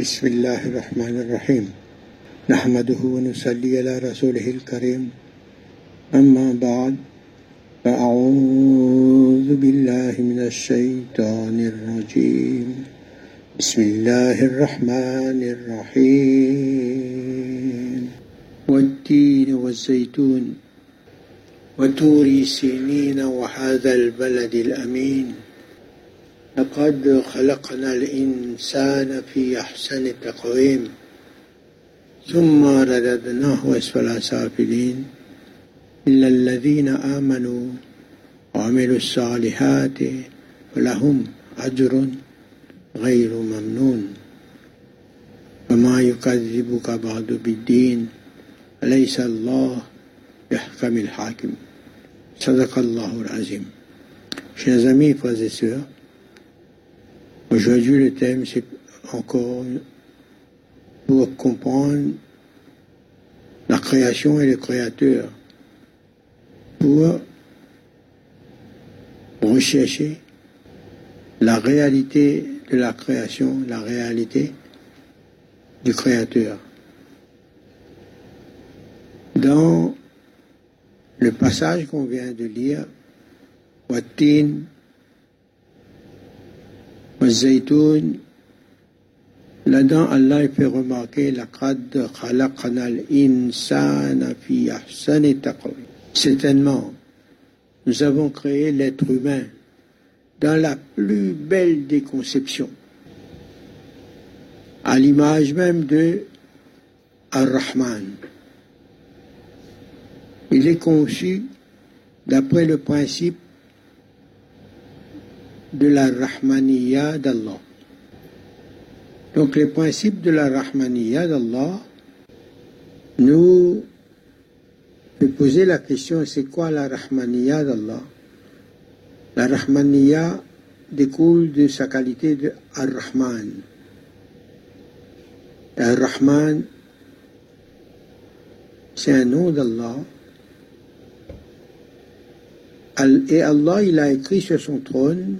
بسم الله الرحمن الرحيم. نحمده ونصلي على رسوله الكريم. أما بعد فأعوذ بالله من الشيطان الرجيم. بسم الله الرحمن الرحيم. والتين والزيتون وتور سينين وهذا البلد الأمين. لقد خلقنا الإنسان في أحسن تقويم ثم رددناه أسفل سافلين إلا الذين آمنوا وعملوا الصالحات فلهم أجر غير ممنون. وما يكذبك بعد بالدين أليس الله يحكم الحاكم؟ صدق الله العظيم. Chers amis, frères et sœurs, Aujourd'hui, le thème, c'est encore pour comprendre la création et le créateur, pour rechercher la réalité de la création, la réalité du créateur. Dans le passage qu'on vient de lire, Watin والزيتون là-dedans Allah fait remarquer لقد خلقنا الإنسان في أحسن تقويم certainement nous avons créé l'être humain dans la plus belle des conceptions à l'image même de Ar-Rahman il est conçu d'après le principe de la Rahmaniya d'Allah. Donc les principes de la Rahmaniya d'Allah nous fait poser la question c'est quoi la Rahmaniya d'Allah? La Rahmaniya découle de sa qualité de Ar-Rahman. Ar-Rahman, c'est un nom d'Allah. Et Allah, il a écrit sur son trône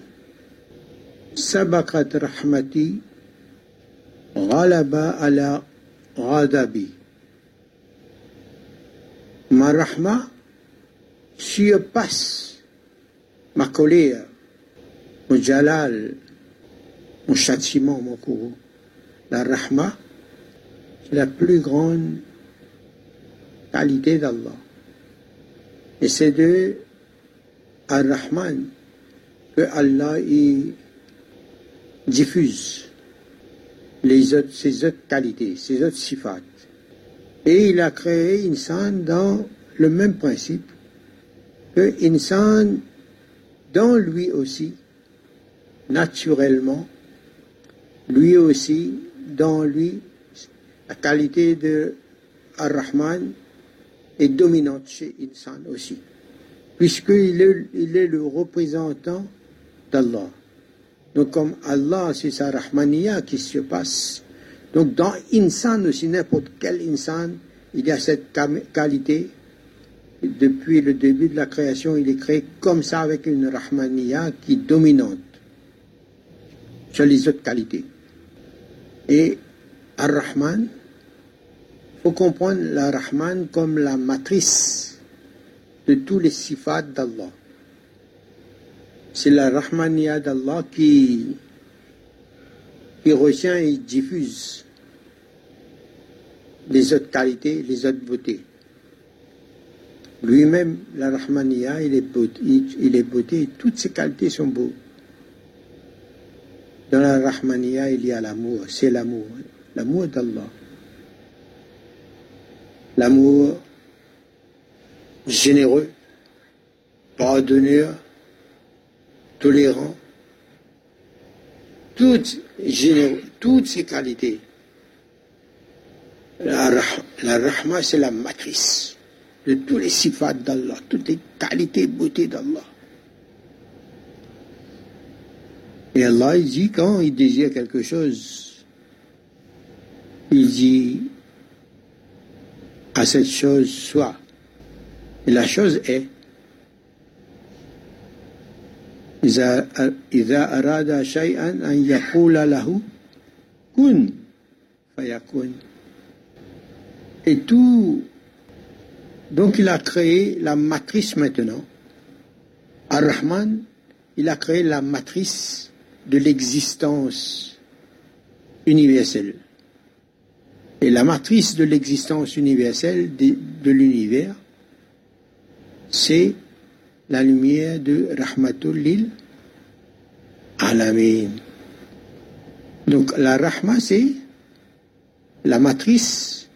سبقت رحمتي غلب على غضبي ma rahma surpasse ma colère, mon jalal, mon châtiment, mon courroux. La rahma, c'est la plus grande qualité d'Allah. Et c'est de Ar-Rahman que Allah y diffuse les autres, ses autres qualités, ses autres sifat. Et il a créé Insan dans le même principe que Insan, dans lui aussi, naturellement, lui aussi, dans lui, la qualité de Ar-Rahman est dominante chez Insan aussi, puisqu'il il est le représentant d'Allah. Donc comme Allah, c'est sa rahmaniya qui se passe. Donc dans insan aussi, n'importe quel insan, il y a cette qualité. Depuis le début de la création, il est créé comme ça avec une rahmaniya qui est dominante sur les autres qualités. Et Ar-Rahman, il faut comprendre la Rahman comme la matrice de tous les sifats d'Allah c'est la Rahmaniya d'Allah qui, qui retient et diffuse les autres qualités, les autres beautés. Lui-même, la Rahmaniya, il est beauté, il est beauté, toutes ses qualités sont beaux. Dans la Rahmaniya, il y a l'amour, c'est l'amour, l'amour d'Allah. L'amour généreux, pardonneur, tolérant, toutes, ces qualités. La, rahma, c'est la matrice de tous les sifats d'Allah, toutes les qualités et beautés d'Allah. Et Allah, il dit, quand il désire quelque chose, il dit à cette chose, soit. Et la chose est. إذا إذا أراد شيئا أن يقول له كن fayakun. Et tout. Donc il a créé la matrice maintenant. Ar-Rahman, il a créé la matrice de l'existence universelle. Et la matrice de l'existence universelle de, l'univers, c'est la lumière de Rahmatul Lil Alamin. Donc la Rahma, c'est la matrice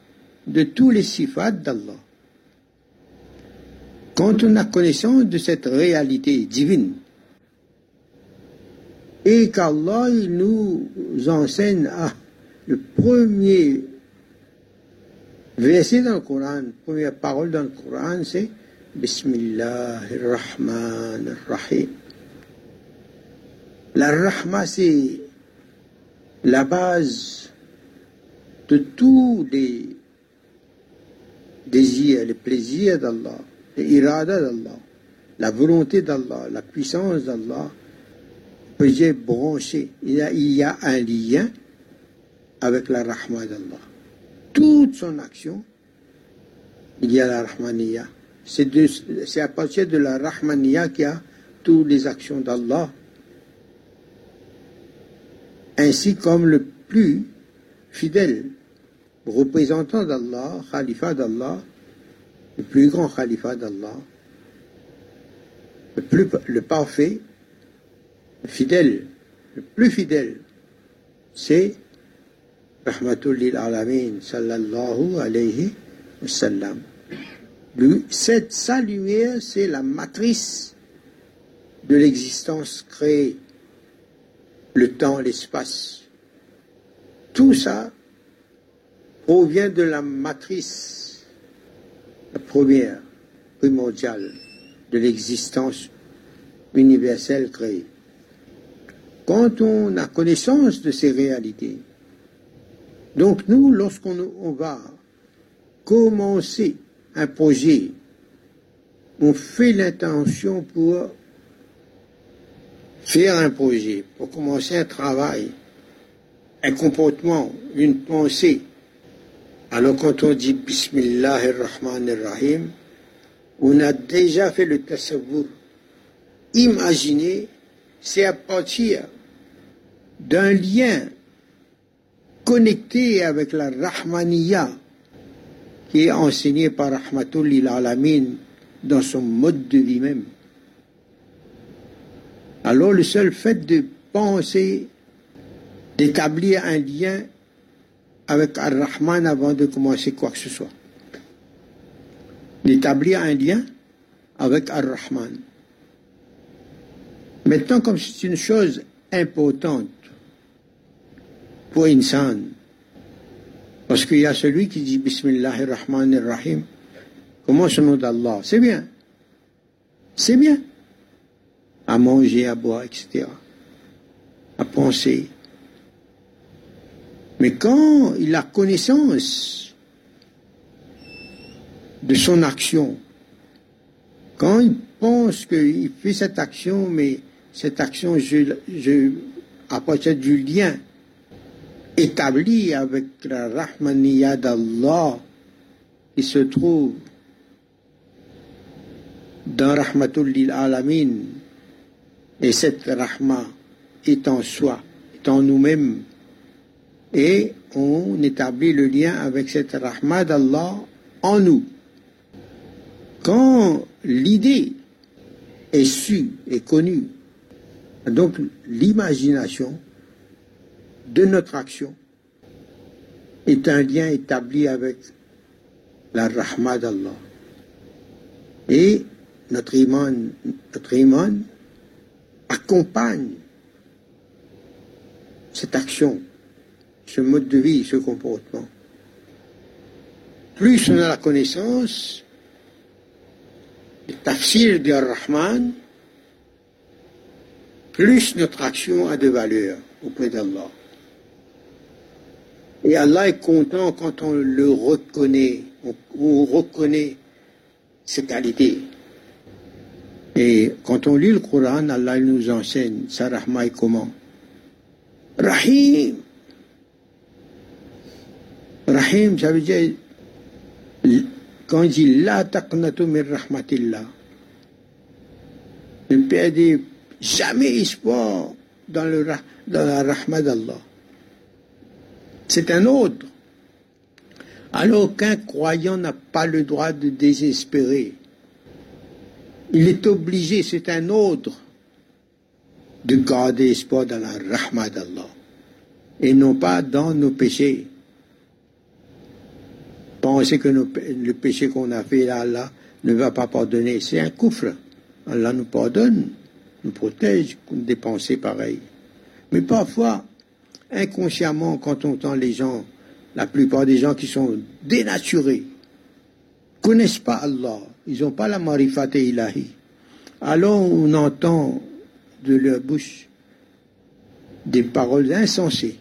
de tous les sifats d'Allah. Quand on a connaissance de cette réalité divine, et qu'Allah nous enseigne à le premier verset dans le Coran, première parole dans le Coran, c'est Bismillahirrahmanirrahim. La Rahma, c'est la base de tous les désirs, les plaisirs d'Allah, les iradas d'Allah, la volonté d'Allah, la puissance d'Allah, peut branché. Il y, a, un lien avec la Rahma d'Allah. Toute son action, il y a la Rahmaniya. C'est à partir de la Rahmaniya qu'il y a toutes les actions d'Allah ainsi comme le plus fidèle représentant d'Allah, khalifa d'Allah, le plus grand khalifa d'Allah, le, plus, parfait, le fidèle, le plus fidèle, c'est Rahmatul Alamin sallallahu alayhi wa sallam. Cette, sa lumière, c'est la matrice de l'existence créée le temps, l'espace. Tout ça provient de la matrice, la première, primordiale, de l'existence universelle créée. Quand on a connaissance de ces réalités, donc nous, lorsqu'on va commencer projet, on fait l'intention pour faire un projet, pour commencer un travail, un comportement, une pensée. Alors quand on dit Bismillah ar-Rahman rahim on a déjà fait le tasawwur. Imaginez, c'est à partir d'un lien connecté avec la Rahmaniya qui est enseigné par Rahmatul Alamin dans son mode de vie même. Alors le seul fait de penser, d'établir un lien avec Ar-Rahman avant de commencer quoi que ce soit. D'établir un lien avec Ar-Rahman. Maintenant, comme c'est une chose importante pour Insan, parce qu'il y a celui qui dit Bismillahirrahmanirrahim, comment ce nom d'Allah? C'est bien. C'est bien à manger, à boire, etc. À penser. Mais quand il a connaissance de son action, quand il pense qu'il fait cette action, mais cette action, je, à partir du lien établi avec la Rahmaniya d'Allah qui se trouve dans Rahmatul Alamin, et cette rahma est en soi, est en nous-mêmes. Et on établit le lien avec cette rahma d'Allah en nous. Quand l'idée est su et connue, donc l'imagination de notre action est un lien établi avec la rahma d'Allah. Et notre iman, accompagne cette action, ce mode de vie, ce comportement. Plus on a la connaissance, le tafsir de Rahman, plus notre action a de valeur auprès d'Allah. Et Allah est content quand on le reconnaît, on, on reconnaît ses qualités. Et quand on lit le Coran, Allah nous enseigne sa rahma est comment? Rahim. Rahim, ça veut dire, quand il dit La taqnatu rahmatillah, ne perdez jamais espoir dans, le, dans la rahmat d'Allah. C'est un ordre. Alors qu'un croyant n'a pas le droit de désespérer. Il est obligé, c'est un ordre, de garder espoir dans la rahmat d'Allah et non pas dans nos péchés. Penser que le péché qu'on a fait là, Allah ne va pas pardonner, c'est un coufre. Allah nous pardonne, nous protège des pensées pareilles. Mais parfois, inconsciemment, quand on entend les gens, la plupart des gens qui sont dénaturés, connaissent pas Allah, ils n'ont pas la marifat ilahi. Alors on entend de leur bouche des paroles insensées,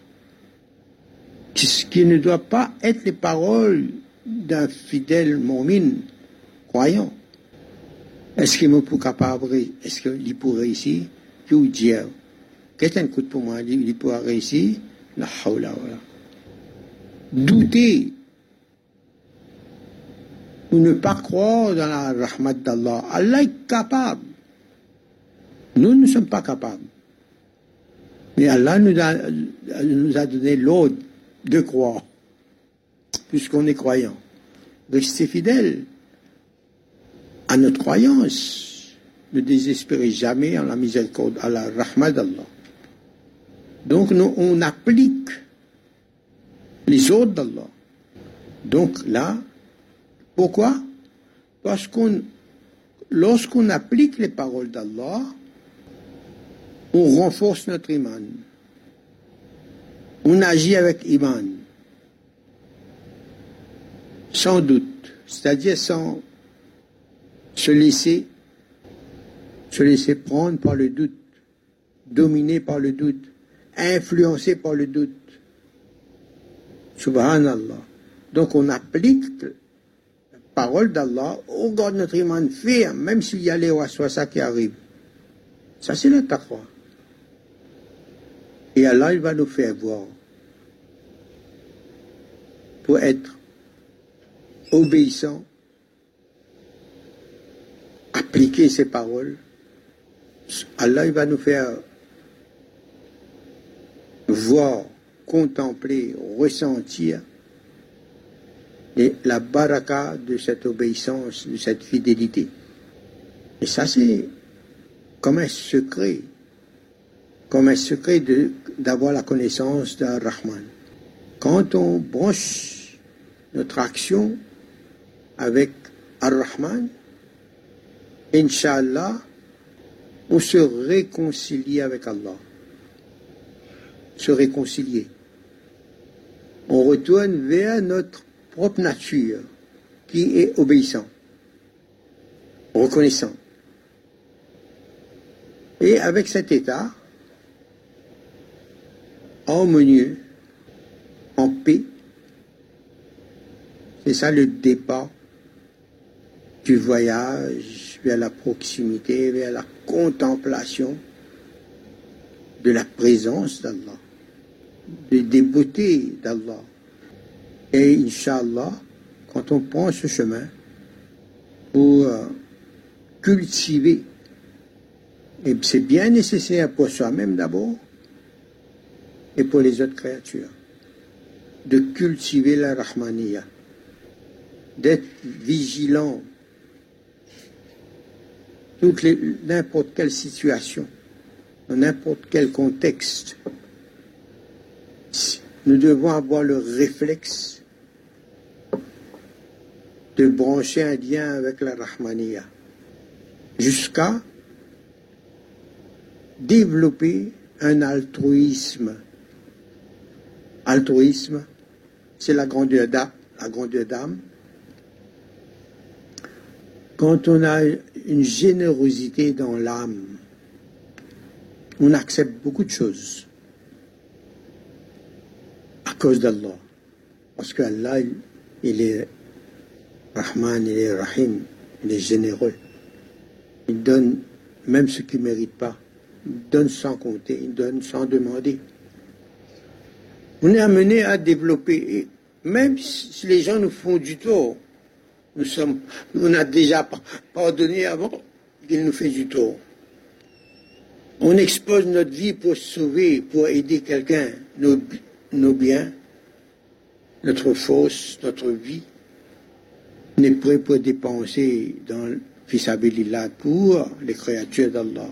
ce qui ne doit pas être les paroles d'un fidèle momine croyant. Est-ce qu'il me capable, est-ce qu'il pourrait réussir? Que dire? Qu'est-ce coup pour moi? Il pourra réussir? La hawla Douter ou ne pas croire dans la rahmat d'Allah. Allah est capable. Nous ne sommes pas capables. Mais Allah nous a, nous a donné l'ordre de croire, puisqu'on est croyant. Restez fidèles à notre croyance. Ne désespérez jamais en la miséricorde, à la rahmat d'Allah. Donc on applique les ordres d'Allah. Donc là, pourquoi? Parce qu'on, lorsqu'on applique les paroles d'Allah, on renforce notre iman. On agit avec iman. Sans doute. C'est-à-dire sans se laisser, se laisser prendre par le doute, dominer par le doute, influencé par le doute. Subhanallah. Donc on applique la parole d'Allah, on garde notre iman ferme, même s'il y a les ça qui arrive. Ça c'est le taqwa. Et Allah, il va nous faire voir pour être obéissant, appliquer ses paroles. Allah, il va nous faire voir, contempler, ressentir la baraka de cette obéissance, de cette fidélité. Et ça, c'est comme un secret comme un secret d'avoir la connaissance d'un Rahman. Quand on branche notre action avec Ar-Rahman, Inch'Allah, on se réconcilie avec Allah. Se réconcilier. On retourne vers notre propre nature qui est obéissant, reconnaissant. Et avec cet état, harmonieux, en paix. C'est ça le départ du voyage vers la proximité, vers la contemplation de la présence d'Allah, des beautés d'Allah. Et Inch'Allah, quand on prend ce chemin pour euh, cultiver, et c'est bien nécessaire pour soi-même d'abord, et pour les autres créatures. De cultiver la Rahmaniya, d'être vigilant toute n'importe quelle situation, dans n'importe quel contexte. Nous devons avoir le réflexe de brancher un lien avec la Rahmaniya jusqu'à développer un altruisme altruisme, c'est la grandeur d'âme. La grandeur d'âme. Quand on a une générosité dans l'âme, on accepte beaucoup de choses cause d'Allah. Parce qu'Allah, il est Rahman, il est Rahim, il est généreux. Il donne même ce qu'il ne mérite pas. Il donne sans compter, il donne sans demander. On est amené à développer. même si les gens nous font du tort, nous sommes, on a déjà pardonné avant qu'ils nous fassent du tort. On expose notre vie pour sauver, pour aider quelqu'un, nos biens, notre force, notre vie n'est prêt pour dépenser dans fisabilillah pour les créatures d'Allah.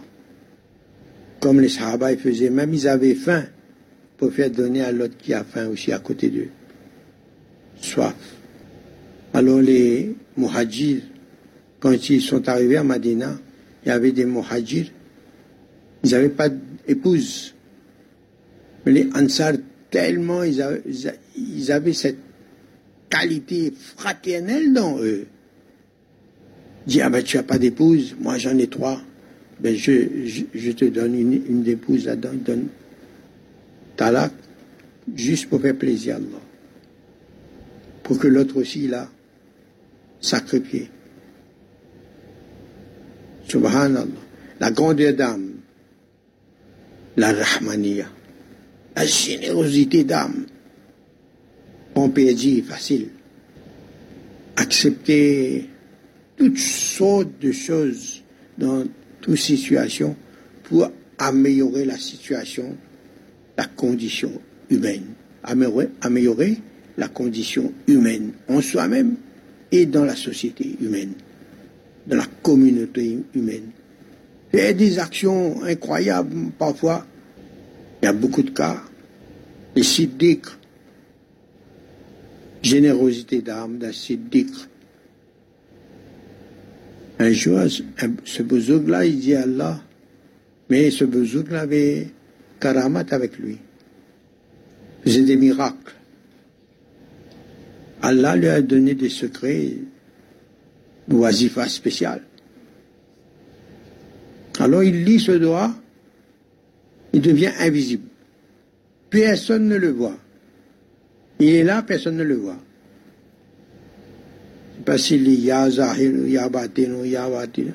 Comme les Sahaba faisaient, même ils avaient faim pour faire donner à l'autre qui a faim aussi à côté d'eux. Soif. Alors les muhajirs, quand ils sont arrivés à Madina, il y avait des muhajirs, ils n'avaient pas d'épouse. Mais les Ansar, tellement ils avaient, ils avaient cette qualité fraternelle dans eux. Dis, ah ben tu n'as pas d'épouse, moi j'en ai trois. Ben je, je, te donne une, une épouse là-dedans, donne talak, juste pour faire plaisir à Allah. Pour que l'autre aussi, là, sacrifié. Subhanallah. La grandeur d'âme, la rahmaniya, la générosité d'âme. On peut dire facile. Accepter toutes sortes de choses dans toutes situations pour améliorer la situation, la condition humaine. Améliorer, améliorer la condition humaine en soi-même et dans la société humaine, dans la communauté humaine. Faire des actions incroyables parfois. Il y a beaucoup de cas. Siddiq, générosité d'âme d'un siddiq. Un jour, ce bouzouk-là, il dit à Allah, mais ce bouzouk-là avait karamat avec lui. Il faisait des miracles. Allah lui a donné des secrets, wazifa spécial. Alors il lit ce doigt, il devient invisible. Personne ne le voit. Il est là, personne ne le voit. C'est pas s'il y a Zahir, Batin, ya Batin.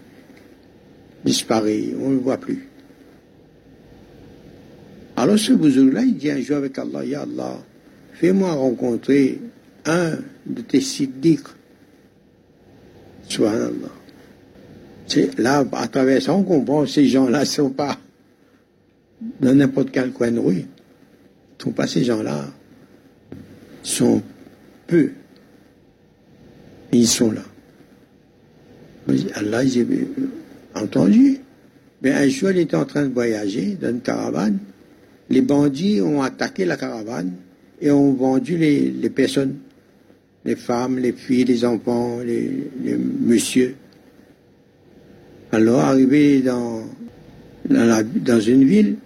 Disparaît, on ne le voit plus. Alors ce bouzouk-là, il dit un jour avec Allah, Ya Allah, fais-moi rencontrer un de tes siddiqs. Subhanallah. Là, à travers ça, on comprend ces gens-là ne sont pas dans n'importe quel coin de rue. Sont pas ces gens-là. sont peu. Ils sont là. Allah, j'ai entendu. Mais un jour, il était en train de voyager dans une caravane. Les bandits ont attaqué la caravane et ont vendu les, les personnes les femmes, les filles, les enfants, les, les messieurs. Alors, arrivé dans, dans, une ville,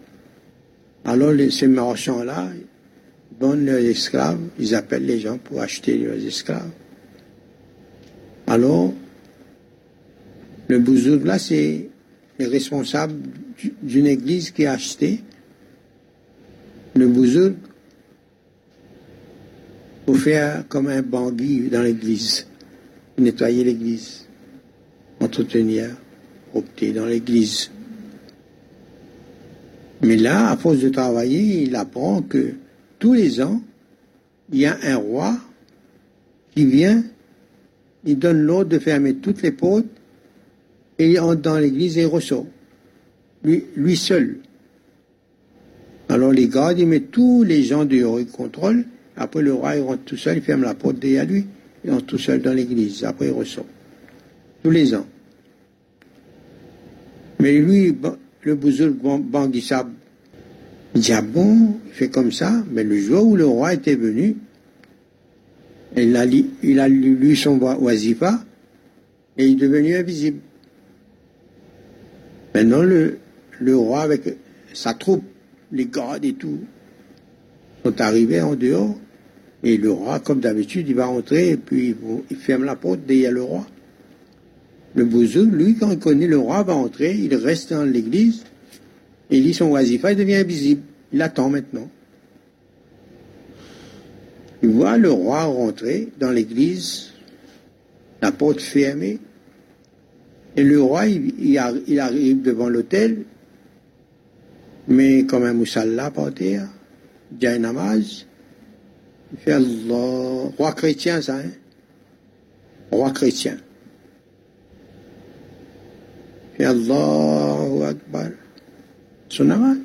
alors ces marchands-là donnent leurs esclaves, ils appellent les gens pour acheter leurs esclaves. Alors, le bouzouk là, c'est le responsable d'une église qui a acheté. Le bouzouk pour faire comme un bangui dans l'église, nettoyer l'église, entretenir, opter dans l'église. Mais là, à force de travailler, il apprend que tous les ans, il y a un roi qui vient, il donne l'ordre de fermer toutes les portes et il entre dans l'église et il ressort. Lui, seul. Alors les gardes, ils mettent tous les gens dehors, ils contrôlent après, le roi, il rentre tout seul, il ferme la porte derrière lui, il rentre tout seul dans l'église. Après, il ressort. Tous les ans. Mais lui, le bouzoul Banguissab, il dit, ah bon, il fait comme ça. Mais le jour où le roi était venu, il a, lu son oisifa et il est devenu invisible. Maintenant, le, le roi, avec sa troupe, les gardes et tout, sont arrivés en dehors. Et le roi, comme d'habitude, il va entrer et puis il ferme la porte derrière le roi. Le bouzou, lui, quand il connaît le roi, va entrer, il reste dans l'église, il lit son oisifa, il devient invisible. Il attend maintenant. Il voit le roi rentrer dans l'église, la porte fermée, et le roi, il, arrive devant l'autel, mais comme un moussalla par terre, il un namaz, Il fait Allah. Roi chrétien, ça, hein? Roi chrétien. Il fait Allahu Akbar. Son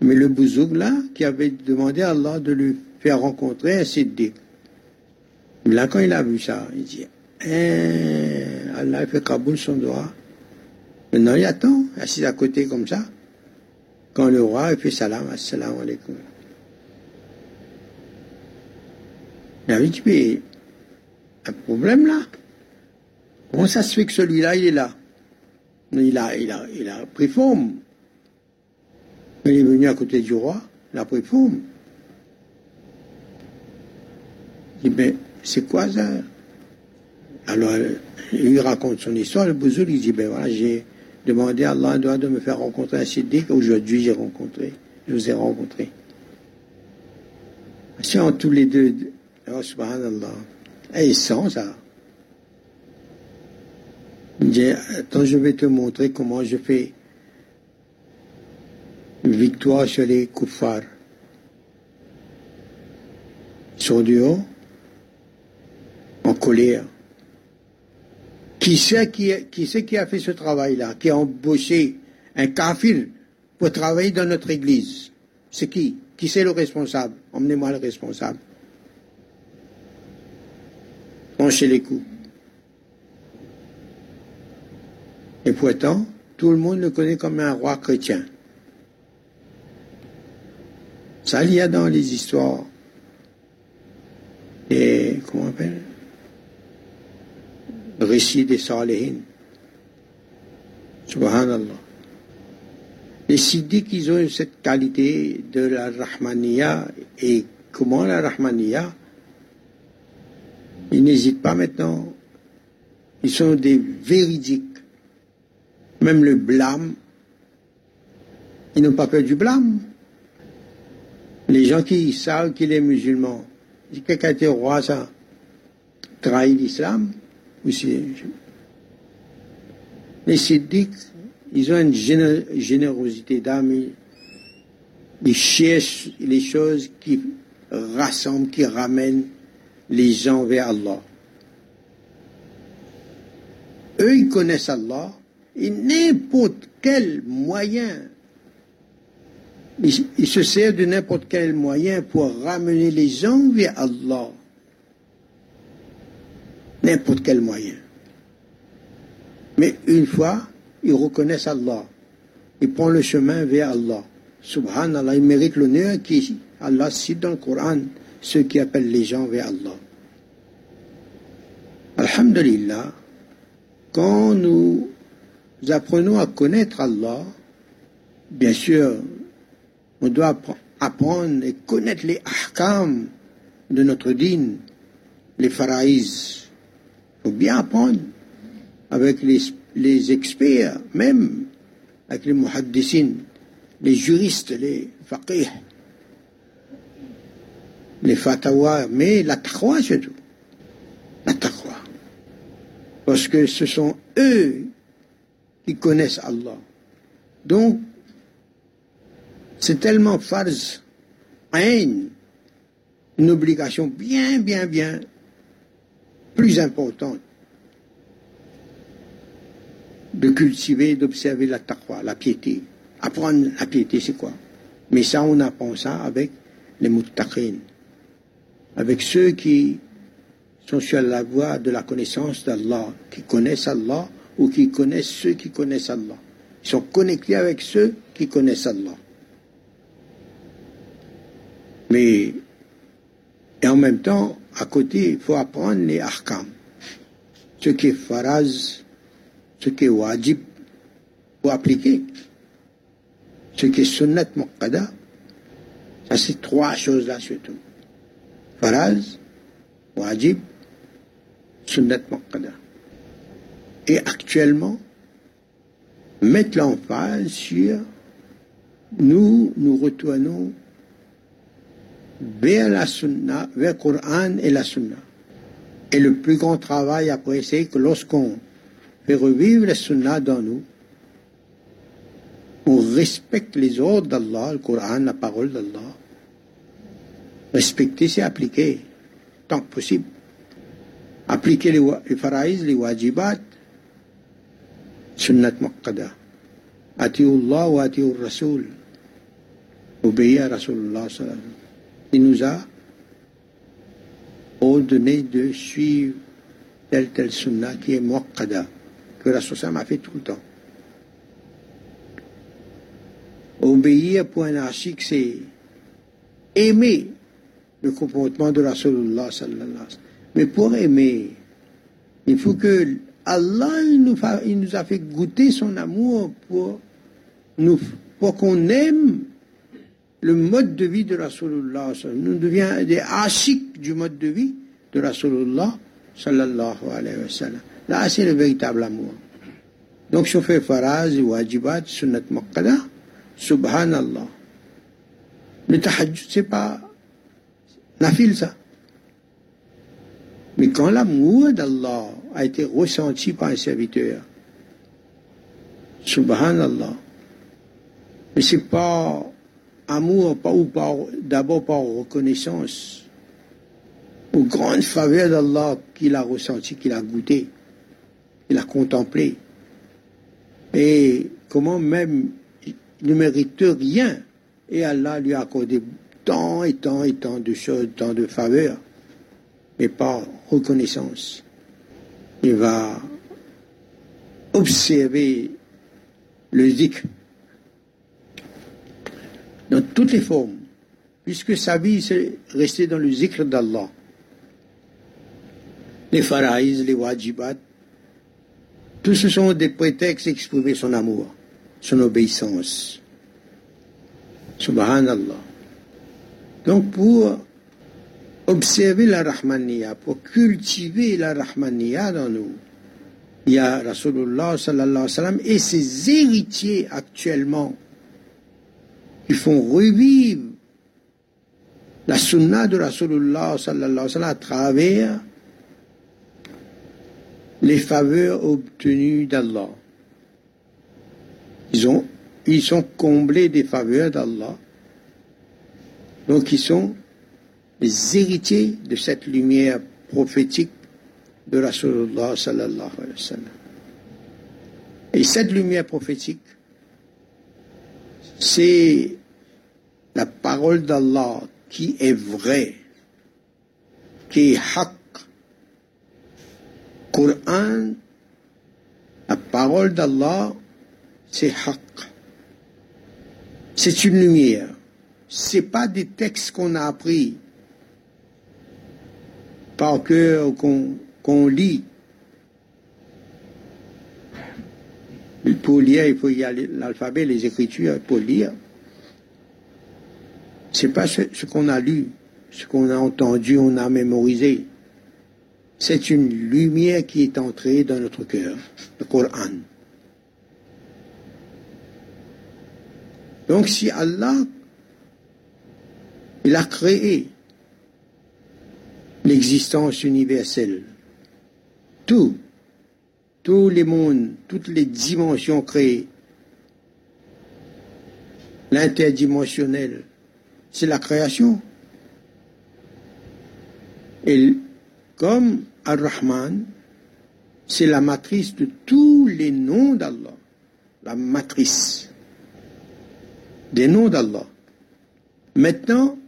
Mais le bouzouk, là, qui avait demandé à Allah de lui faire rencontrer un siddiq. Là, quand il a vu ça, il dit, eh, Allah fait Kaboul son doigt. Maintenant, il attend, assis à côté comme ça. Quand le roi fait salam, assalamu alaikum. Il avait dit, mais un problème là. Comment ça se fait que celui-là, il est là? Il a, il, a, il a pris forme. Il est venu à côté du roi, il a pris forme. Il dit, mais c'est quoi ça? Alors, il raconte son histoire, le bouzoul, il dit, ben voilà, j'ai demandé à Allah de me faire rencontrer un siddiq. Aujourd'hui, j'ai rencontré, je vous ai rencontré. Si en tous les deux, oh, subhanallah, et ils ça. Attends, je vais te montrer comment je fais victoire sur les kuffars. Ils sont du haut, en colère. Qui c'est qui, qui, qui a fait ce travail-là, qui a embauché un kafir pour travailler dans notre église? C'est qui? Qui c'est le responsable? Emmenez-moi le responsable. Penchez les coups. Et pourtant, tout le monde le connaît comme un roi chrétien. Ça, il y a dans les histoires. Et, comment on appelle? Récit des Salihin. Subhanallah. Les siddiques, ils ont cette qualité de la Rahmaniya. Et comment la Rahmaniya? Ils n'hésitent pas maintenant. Ils sont des véridiques. Même le blâme, ils n'ont pas peur du blâme. Les gens qui savent qu'il est musulman, quelqu'un était roi, ça trahit l'islam, les siddiques, ils ont une générosité d'âme. Ils cherchent les choses qui rassemblent, qui ramènent les gens vers Allah. Eux, ils connaissent Allah et n'importe quel moyen, ils, se servent de n'importe quel moyen pour ramener les gens vers Allah n'importe quel moyen. Mais une fois, ils reconnaissent Allah. Ils prennent le chemin vers Allah. Subhanallah, ils méritent l'honneur qui Allah cite dans le Coran, ceux qui appellent les gens vers Allah. Alhamdulillah, quand nous apprenons à connaître Allah, bien sûr, on doit apprendre et connaître les ahkam de notre dîne, les faraïs, faut bien apprendre avec les, experts, même avec les muhaddisines, les juristes, les faqih, les fatawa, mais la taqwa surtout. La taqwa. Parce que ce sont eux connaissent Allah. Donc, c'est tellement farz, une obligation bien, bien, bien plus importante de cultiver, d'observer la taqwa, la piété. Apprendre la piété, c'est quoi? Mais ça, on apprend ça avec les muttaqin, avec ceux qui sont sur la voie de la connaissance d'Allah, qui connaissent Allah ou qui connaissent ceux qui connaissent Allah. Ils sont connectés avec ceux qui connaissent Allah. Mais, et en même temps, à côté, il faut apprendre les ahkam. Ce qui est faraz, ce qui est wajib, pour appliquer. Ce qui est sunnat muqada, ça c'est trois choses-là surtout. Faraz, wajib, sunnat muqada. Et actuellement, mettre l'emphase sur nous, nous retournons vers la sunna, vers le Coran et la sunna. Et le plus grand travail après, c'est que lorsqu'on fait revivre la sunna dans nous, on respecte les ordres d'Allah, le Coran, la parole d'Allah, Respecter, c'est appliquer, tant que possible. Appliquer les, les faraïs, les wajibat, sunnat muqqada. Allah wa ati'ur Rasoul. Obéir à Rasulullah Il nous a ordonné de suivre telle telle sunnah qui est muqqada, que Rasulullah a fait tout le temps. Obéir pour un archique, c'est aimer le comportement de Rasulullah sallallahu. Mais pour aimer, il faut que Allah il nous, a, fait goûter son amour pour, nous, pour qu'on aime le mode de vie de Rasulullah. Nous devions des ashiks du mode de vie de Rasulullah sallallahu wa. Là, c'est le véritable amour. Donc, si on fait faraz, wajibat, sunnat maqqada, subhanallah. Le tahajjud, c'est pas nafil, ça. Mais quand l'amour d'Allah a été ressenti par un serviteur, subhanallah, mais c'est pas amour, ou par, d'abord par reconnaissance, aux grandes faveurs d'Allah qu'il a ressenti, qu'il a goûté, qu'il a contemplé. Et comment même il ne mérite rien, et Allah lui a accordé tant et tant et tant de choses, tant de faveurs, mais par reconnaissance. Il va observer le zikr dans toutes les formes, puisque sa vie c'est rester dans le zikr d'Allah. Les faraïs, les wajibat, tout ce sont des prétextes exprimer son amour, son obéissance. Subhanallah. Donc pour observer la Rahmaniya, pour cultiver la Rahmaniya dans nous, il y a Rasulullah sallallahu et ses héritiers actuellement qui font revivre la sunna de Rasulullah sallallahu à travers les faveurs obtenues d'Allah. Ils, ont, ils sont comblés des faveurs d'Allah. Donc ils sont les héritiers de cette lumière prophétique de Rasulullah sallallahu alayhi wa. Et cette lumière prophétique, c'est la parole d'Allah qui est vraie, qui est haq. Coran, la parole d'Allah, c'est haq. C'est une lumière. C'est pas des textes qu'on a appris par cœur qu'on lit. Pour lire, il faut y aller l'alphabet, les écritures pour lire. C'est pas ce, ce qu'on a lu, ce qu'on a entendu, on a mémorisé. C'est une lumière qui est entrée dans notre cœur, le Coran. Donc si Allah, il a créé l'existence universelle. Tout, tous les mondes, toutes les dimensions créées, l'interdimensionnel, c'est la création. Et comme Ar-Rahman, c'est la matrice de tous les noms d'Allah, la matrice des noms d'Allah. Maintenant,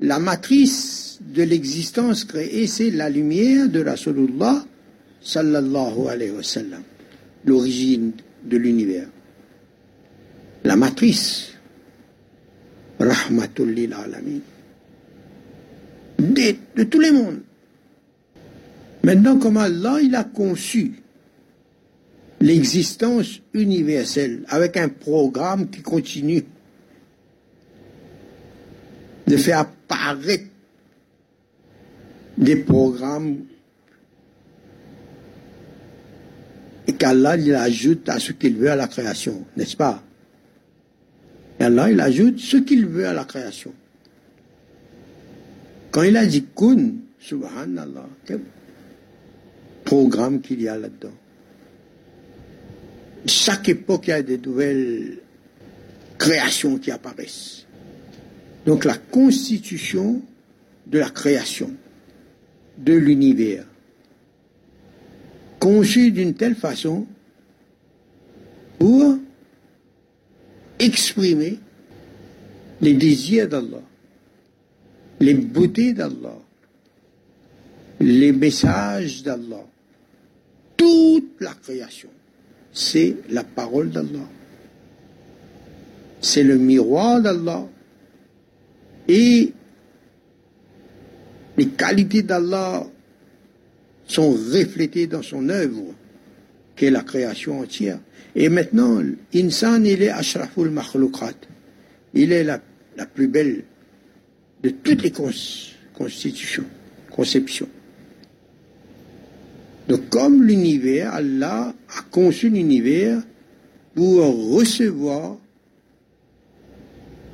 la matrice de l'existence créée, c'est la lumière de Rasulullah sallallahu alayhi wa sallam, l'origine de l'univers. La matrice, rahmatul alamin, de, de tous les mondes. Maintenant, comment Allah il a conçu l'existence universelle avec un programme qui continue de faire apparaître des programmes et qu'Allah il ajoute à ce qu'il veut à la création, n'est-ce pas? Et Allah il ajoute ce qu'il veut à la création. Quand il a dit kun, subhanallah, quel programme qu'il y a là-dedans. Chaque époque, il y a des nouvelles créations qui apparaissent. Donc la constitution de la création, de l'univers, conçu d'une telle façon pour exprimer les désirs d'Allah, les beautés d'Allah, les messages d'Allah. Toute la création, c'est la parole d'Allah. C'est le miroir d'Allah. Et les qualités d'Allah sont reflétées dans son œuvre, qui est la création entière. Et maintenant, l'insan, il est ashraful makhlukat. Il est la, la plus belle de toutes les constitutions, conceptions. Donc, comme l'univers, Allah a conçu l'univers pour recevoir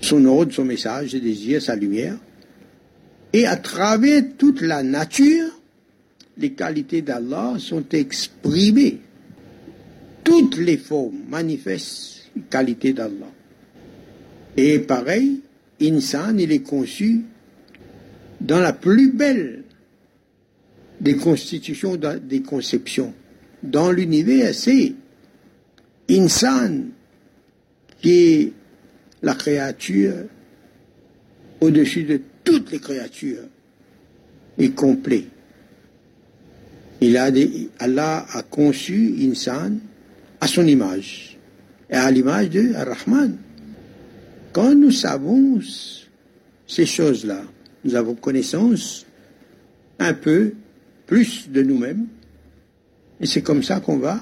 son ordre, son message, ses désirs, sa lumière, et à travers toute la nature, les qualités d'Allah sont exprimées. Toutes les formes manifestent les qualités d'Allah. Et pareil, Insan, il est conçu dans la plus belle des constitutions, des conceptions. Dans l'univers, c'est Insan qui est la créature au-dessus de toutes les créatures est complet. Il a Allah a conçu Insan à son image et à l'image de Ar-Rahman. Quand nous savons ces choses-là, nous avons connaissance un peu plus de nous-mêmes, et c'est comme ça qu'on va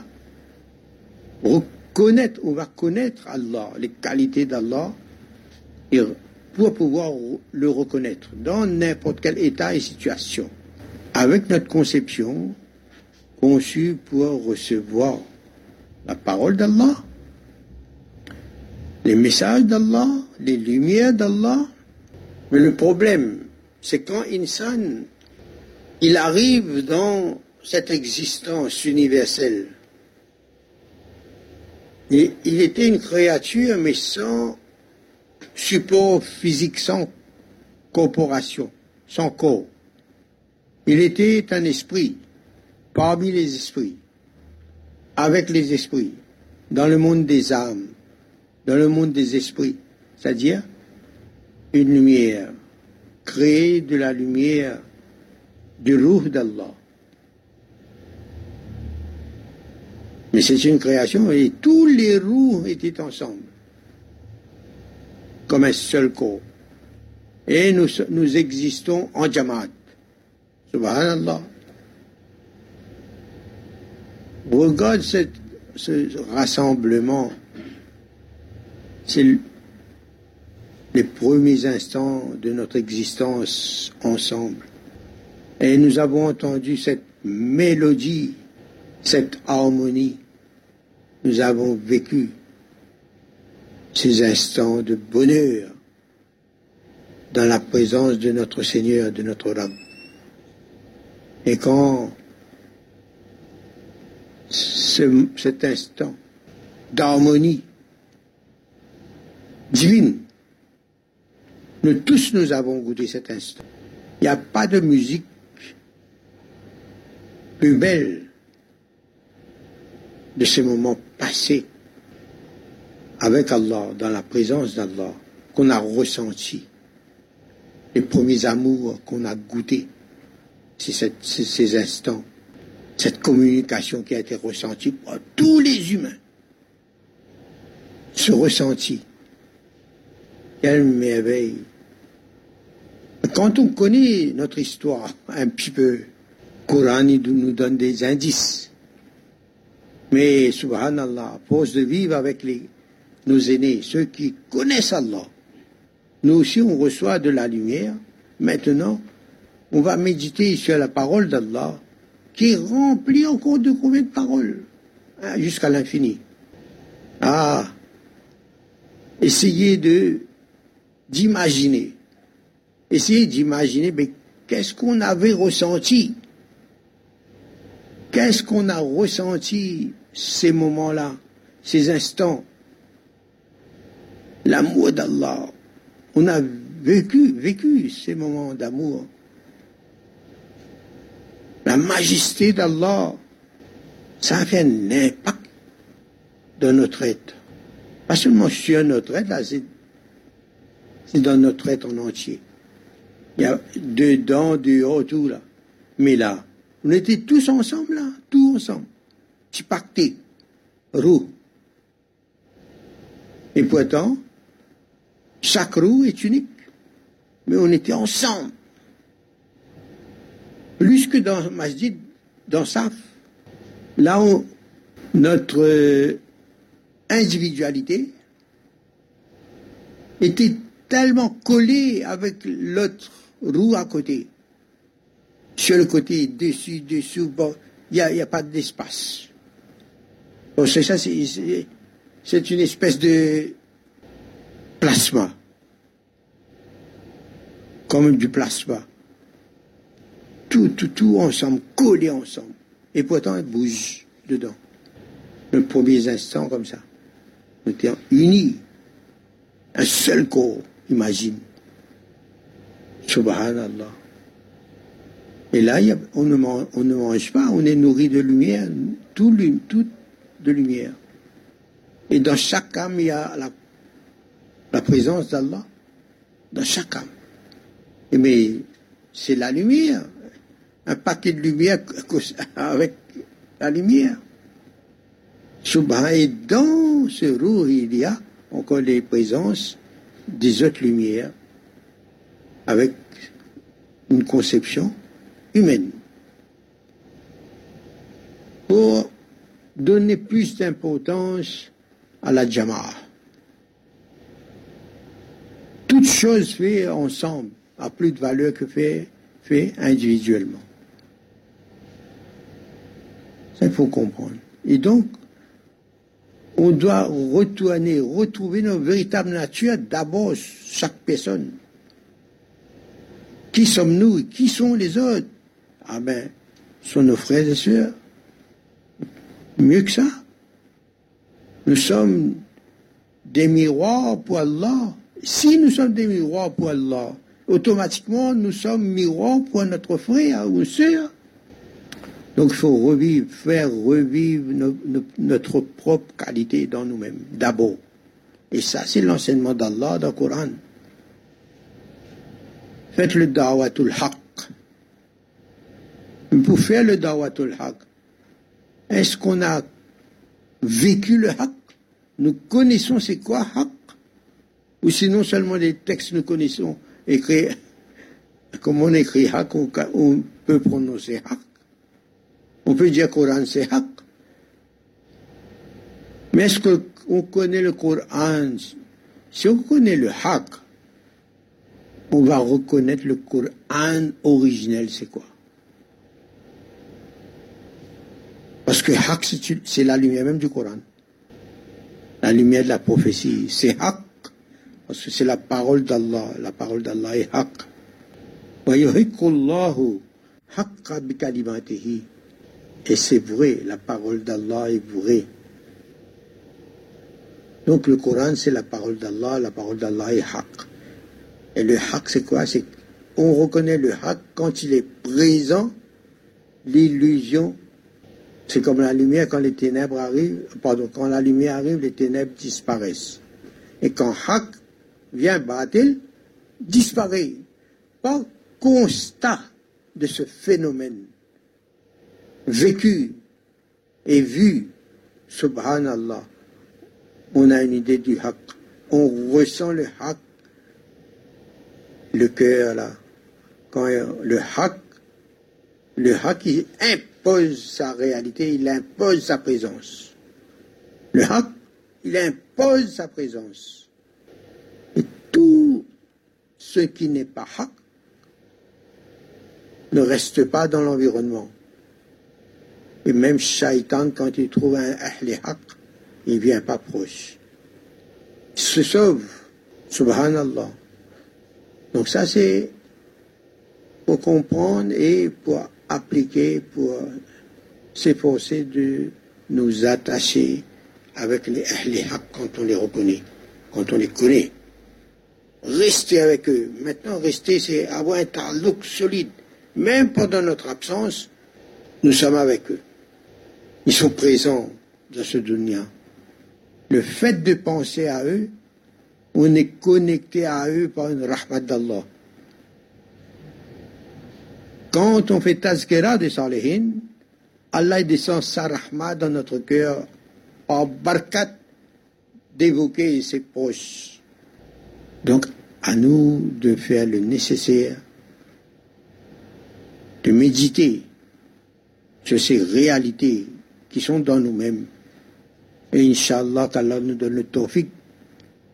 reconnaître, on va connaître Allah, les qualités d'Allah, pour pouvoir le reconnaître dans n'importe quel état et situation, avec notre conception conçue pour recevoir la parole d'Allah, les messages d'Allah, les lumières d'Allah. Mais le problème, c'est quand Insan, il arrive dans cette existence universelle. Il était une créature, mais sans support physique, sans corporation, sans corps. Il était un esprit, parmi les esprits, avec les esprits, dans le monde des âmes dans le monde des esprits, c'est-à-dire une lumière, créée de la lumière du ruh d'Allah. Mais c'est une création et tous les roues étaient ensemble, comme un seul corps. Et nous, nous existons en Jamaat. Subhanallah. Regarde ce rassemblement c'est les premiers instants de notre existence ensemble. Et nous avons entendu cette mélodie, cette harmonie. Nous avons vécu ces instants de bonheur dans la présence de notre Seigneur, de notre Rab. Et quand cet instant d'harmonie divine. Nous tous, nous avons goûté cet instant. Il n'y a pas de musique plus belle de ces moments passés avec Allah, dans la présence d'Allah, qu'on a ressenti, les premiers amours qu'on a goûtés, ces instants, cette communication qui a été ressentie par tous les humains, ce ressenti quelle merveille. Quand on connaît notre histoire un petit peu, Coran nous donne des indices. Mais, subhanallah, force de vivre avec les, nos aînés, ceux qui connaissent Allah, nous aussi on reçoit de la lumière. Maintenant, on va méditer sur la parole d'Allah, qui est remplie encore de combien de paroles hein, Jusqu'à l'infini. Ah, essayez d'imaginer. Essayez d'imaginer, mais qu'est-ce qu'on avait ressenti? Qu'est-ce qu'on a ressenti ces moments-là, ces instants? L'amour d'Allah. On a vécu, vécu ces moments d'amour la majesté d'Allah, ça a un impact dans notre être. Pas seulement sur notre être, là, c'est, dans notre être en entier. Il y a dedans, dehors, tout là. Mais là, on était tous ensemble là, tous ensemble. C'est pacté, roue. Et pourtant, chaque roue est unique. Mais on était ensemble. Plus que dans Masjid, dans Saf. Là où notre euh, individualité était tellement collée avec l'autre roue à côté. Sur le côté, dessus, dessous, bon, il n'y a, a, pas d'espace. Bon, c'est ça, c'est une espèce de plasma. Comme du plasma. Tout, tout, tout ensemble, collé ensemble. Et pourtant, il bouge dedans. Le premier instant comme ça. Nous étions unis. Un seul corps, imagine. Subhanallah. Et là, on, ne mange, pas, on est nourri de lumière, tout, tout de lumière. Et dans chaque âme, il y a la, la présence d'Allah. Dans chaque âme. Mais c'est la lumière. Un paquet de lumière avec la lumière. Et dans ce roux, il y a encore les présences des autres lumières avec une conception humaine. Pour donner plus d'importance à la Jama'a. Toute chose fait ensemble a plus de valeur que fait, fait individuellement. Ça, il faut comprendre. Et donc, on doit retourner, retrouver notre véritable nature, d'abord chaque personne. Qui sommes-nous Qui sont les autres? Ah ben, sont nos frères et sœurs. Mieux que ça. Nous sommes des miroirs pour Allah. Si nous sommes des miroirs pour Allah, automatiquement nous sommes miroirs pour notre frère ou sœur. Donc il faut revivre, faire revivre notre propre qualité dans nous-mêmes, d'abord. Et ça, c'est l'enseignement d'Allah dans le Coran. Faites le dawatul haq. Pour faire le dawatul haq, est-ce qu'on a vécu le haq Nous connaissons c'est quoi haq Ou sinon seulement des textes nous connaissons, écrits, comme on écrit haq, on peut prononcer haq. On peut dire Coran c'est haq. Mais est-ce qu'on connaît le Coran? Si on connaît le haq, on va reconnaître le Coran originel, c'est quoi? Parce que haq, c'est la lumière même du Coran. La lumière de la prophétie, c'est haq. Parce que c'est la parole d'Allah. La parole d'Allah est haq. Et c'est vrai, la parole d'Allah est vraie. Donc le Coran, c'est la parole d'Allah, la parole d'Allah est haq. Et le haq, c'est quoi? C'est on reconnaît le haq quand il est présent, l'illusion. C'est comme la lumière quand les ténèbres arrivent, pardon, quand la lumière arrive, les ténèbres disparaissent. Et quand haq vient, batil, disparaît. Par constat de ce phénomène vécu et vu, subhanallah, on a une idée du haq. On ressent le haq, le cœur là. Quand le haq, le haq, il impose sa réalité, il impose sa présence. Le haq, il impose sa présence. Ce qui n'est pas haq ne reste pas dans l'environnement. Et même Shaitan, quand il trouve un Ahli Haq, il ne vient pas proche. Il se sauve. Subhanallah. Donc ça, c'est pour comprendre et pour appliquer, pour s'efforcer de nous attacher avec les Ahli Haq quand on les reconnaît, quand on les connaît. Rester avec eux. Maintenant, rester, c'est avoir un talouk solide. Même pendant notre absence, Nous sommes avec eux. Ils sont présents dans ce dunya. Le fait de penser à eux, on est connecté à eux par une rahmat d'Allah. Quand on fait tazkira des salihin, Allah descend sa rahmat dans notre cœur par barkat d'évoquer ses proches. Donc, à nous de faire le nécessaire, de méditer sur ces réalités qui sont dans nous-mêmes. Et Inch'Allah, qu'Allah nous donne le tawfiq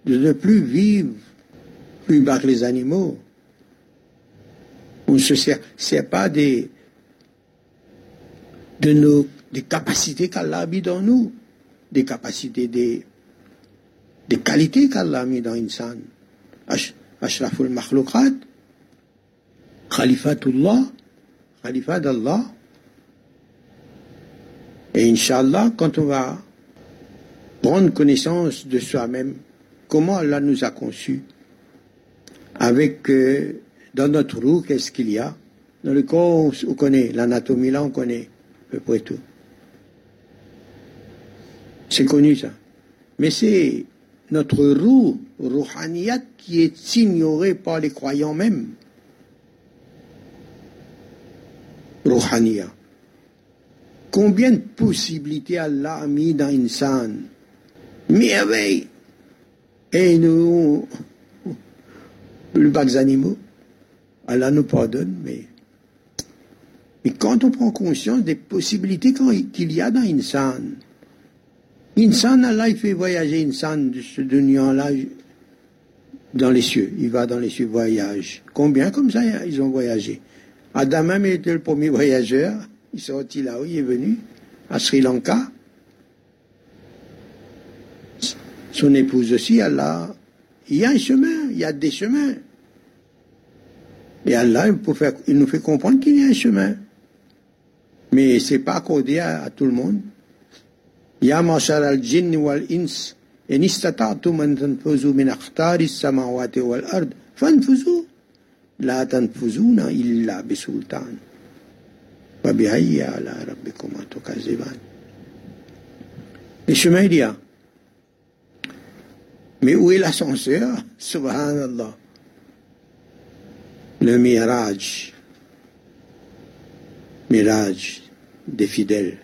de ne plus vivre plus bas que les animaux. On ne se sert, pas des, de nos des capacités qu'Allah a mis dans nous, des capacités, des, des qualités qu'Allah a mis dans Insan. Ashraful Makhlukat, Khalifatullah, Khalifat d'Allah. Et Inch'Allah, quand on va prendre connaissance de soi-même, comment Allah nous a conçus, avec euh, dans notre roue, qu'est-ce qu'il y a? Dans le corps, on, connaît l'anatomie, là, on connaît à peu près tout. C'est connu ça. Mais c'est notre roue, rouhaniyat, qui est ignorée par les croyants même. Rouhaniyat. Combien de possibilités Allah a mis dans Insan Merveille Et nous, plus bas animaux, Allah nous pardonne, mais, mais quand on prend conscience des possibilités qu'il y a dans Insan, Insan, Allah, il fait voyager Insan de ce dunya-là dans les cieux. Il va dans les cieux, voyage. Combien comme ça ils ont voyagé? Adam même était le premier voyageur. Il est sorti là où il est venu, à Sri Lanka. Son épouse aussi, Allah. Il y a un chemin, il y a des chemins. Et Allah, il, nous fait comprendre qu'il y a un chemin. Mais ce n'est pas accordé à tout le monde. يا معشر الجن والإنس إن استطعتم أن تنفذوا من أخطار السماوات والأرض فانفذوا لا تنفذون إلا بسلطان وبهي على ربكما تكذبان. Mais où est l'ascenseur Subhanallah. Le mirage. Mirage des fidèles.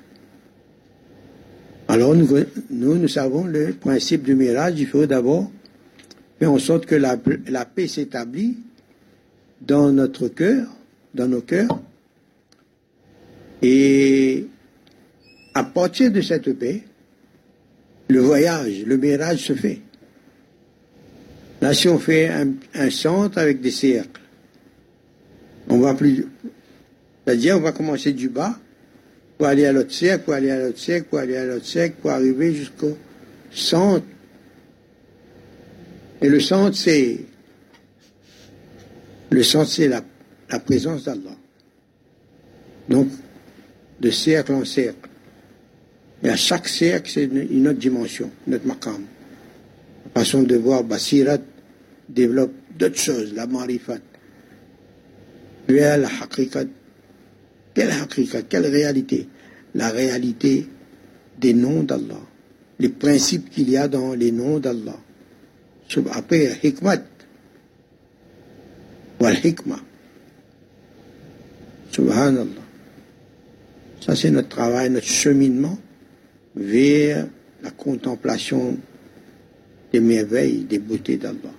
Alors nous, nous, savons le principe du mirage, il faut d'abord faire en sorte que la, paix s'établit dans notre cœur, dans nos cœurs, et à partir de cette paix, le voyage, le mirage se fait. Là, si on fait un, un centre avec des cercles, on va plus, c'est-à-dire on va commencer du bas, pour aller à l'autre cercle, pour aller à l'autre cercle, pour aller à l'autre cercle, pour arriver jusqu'au centre. Et le centre, c'est le centre, c'est la, présence d'Allah. Donc, de cercle en cercle. Et à chaque cercle, c'est une, autre dimension, notre makam. La façon de voir, Basirat développe d'autres choses, la marifat. La quelle haqiqa, quelle réalité? La réalité des noms d'Allah, les principes qu'il y a dans les noms d'Allah. Après, hikmat, wal hikmah. Subhanallah. Ça, c'est notre travail, notre cheminement vers la contemplation des merveilles, des beautés d'Allah.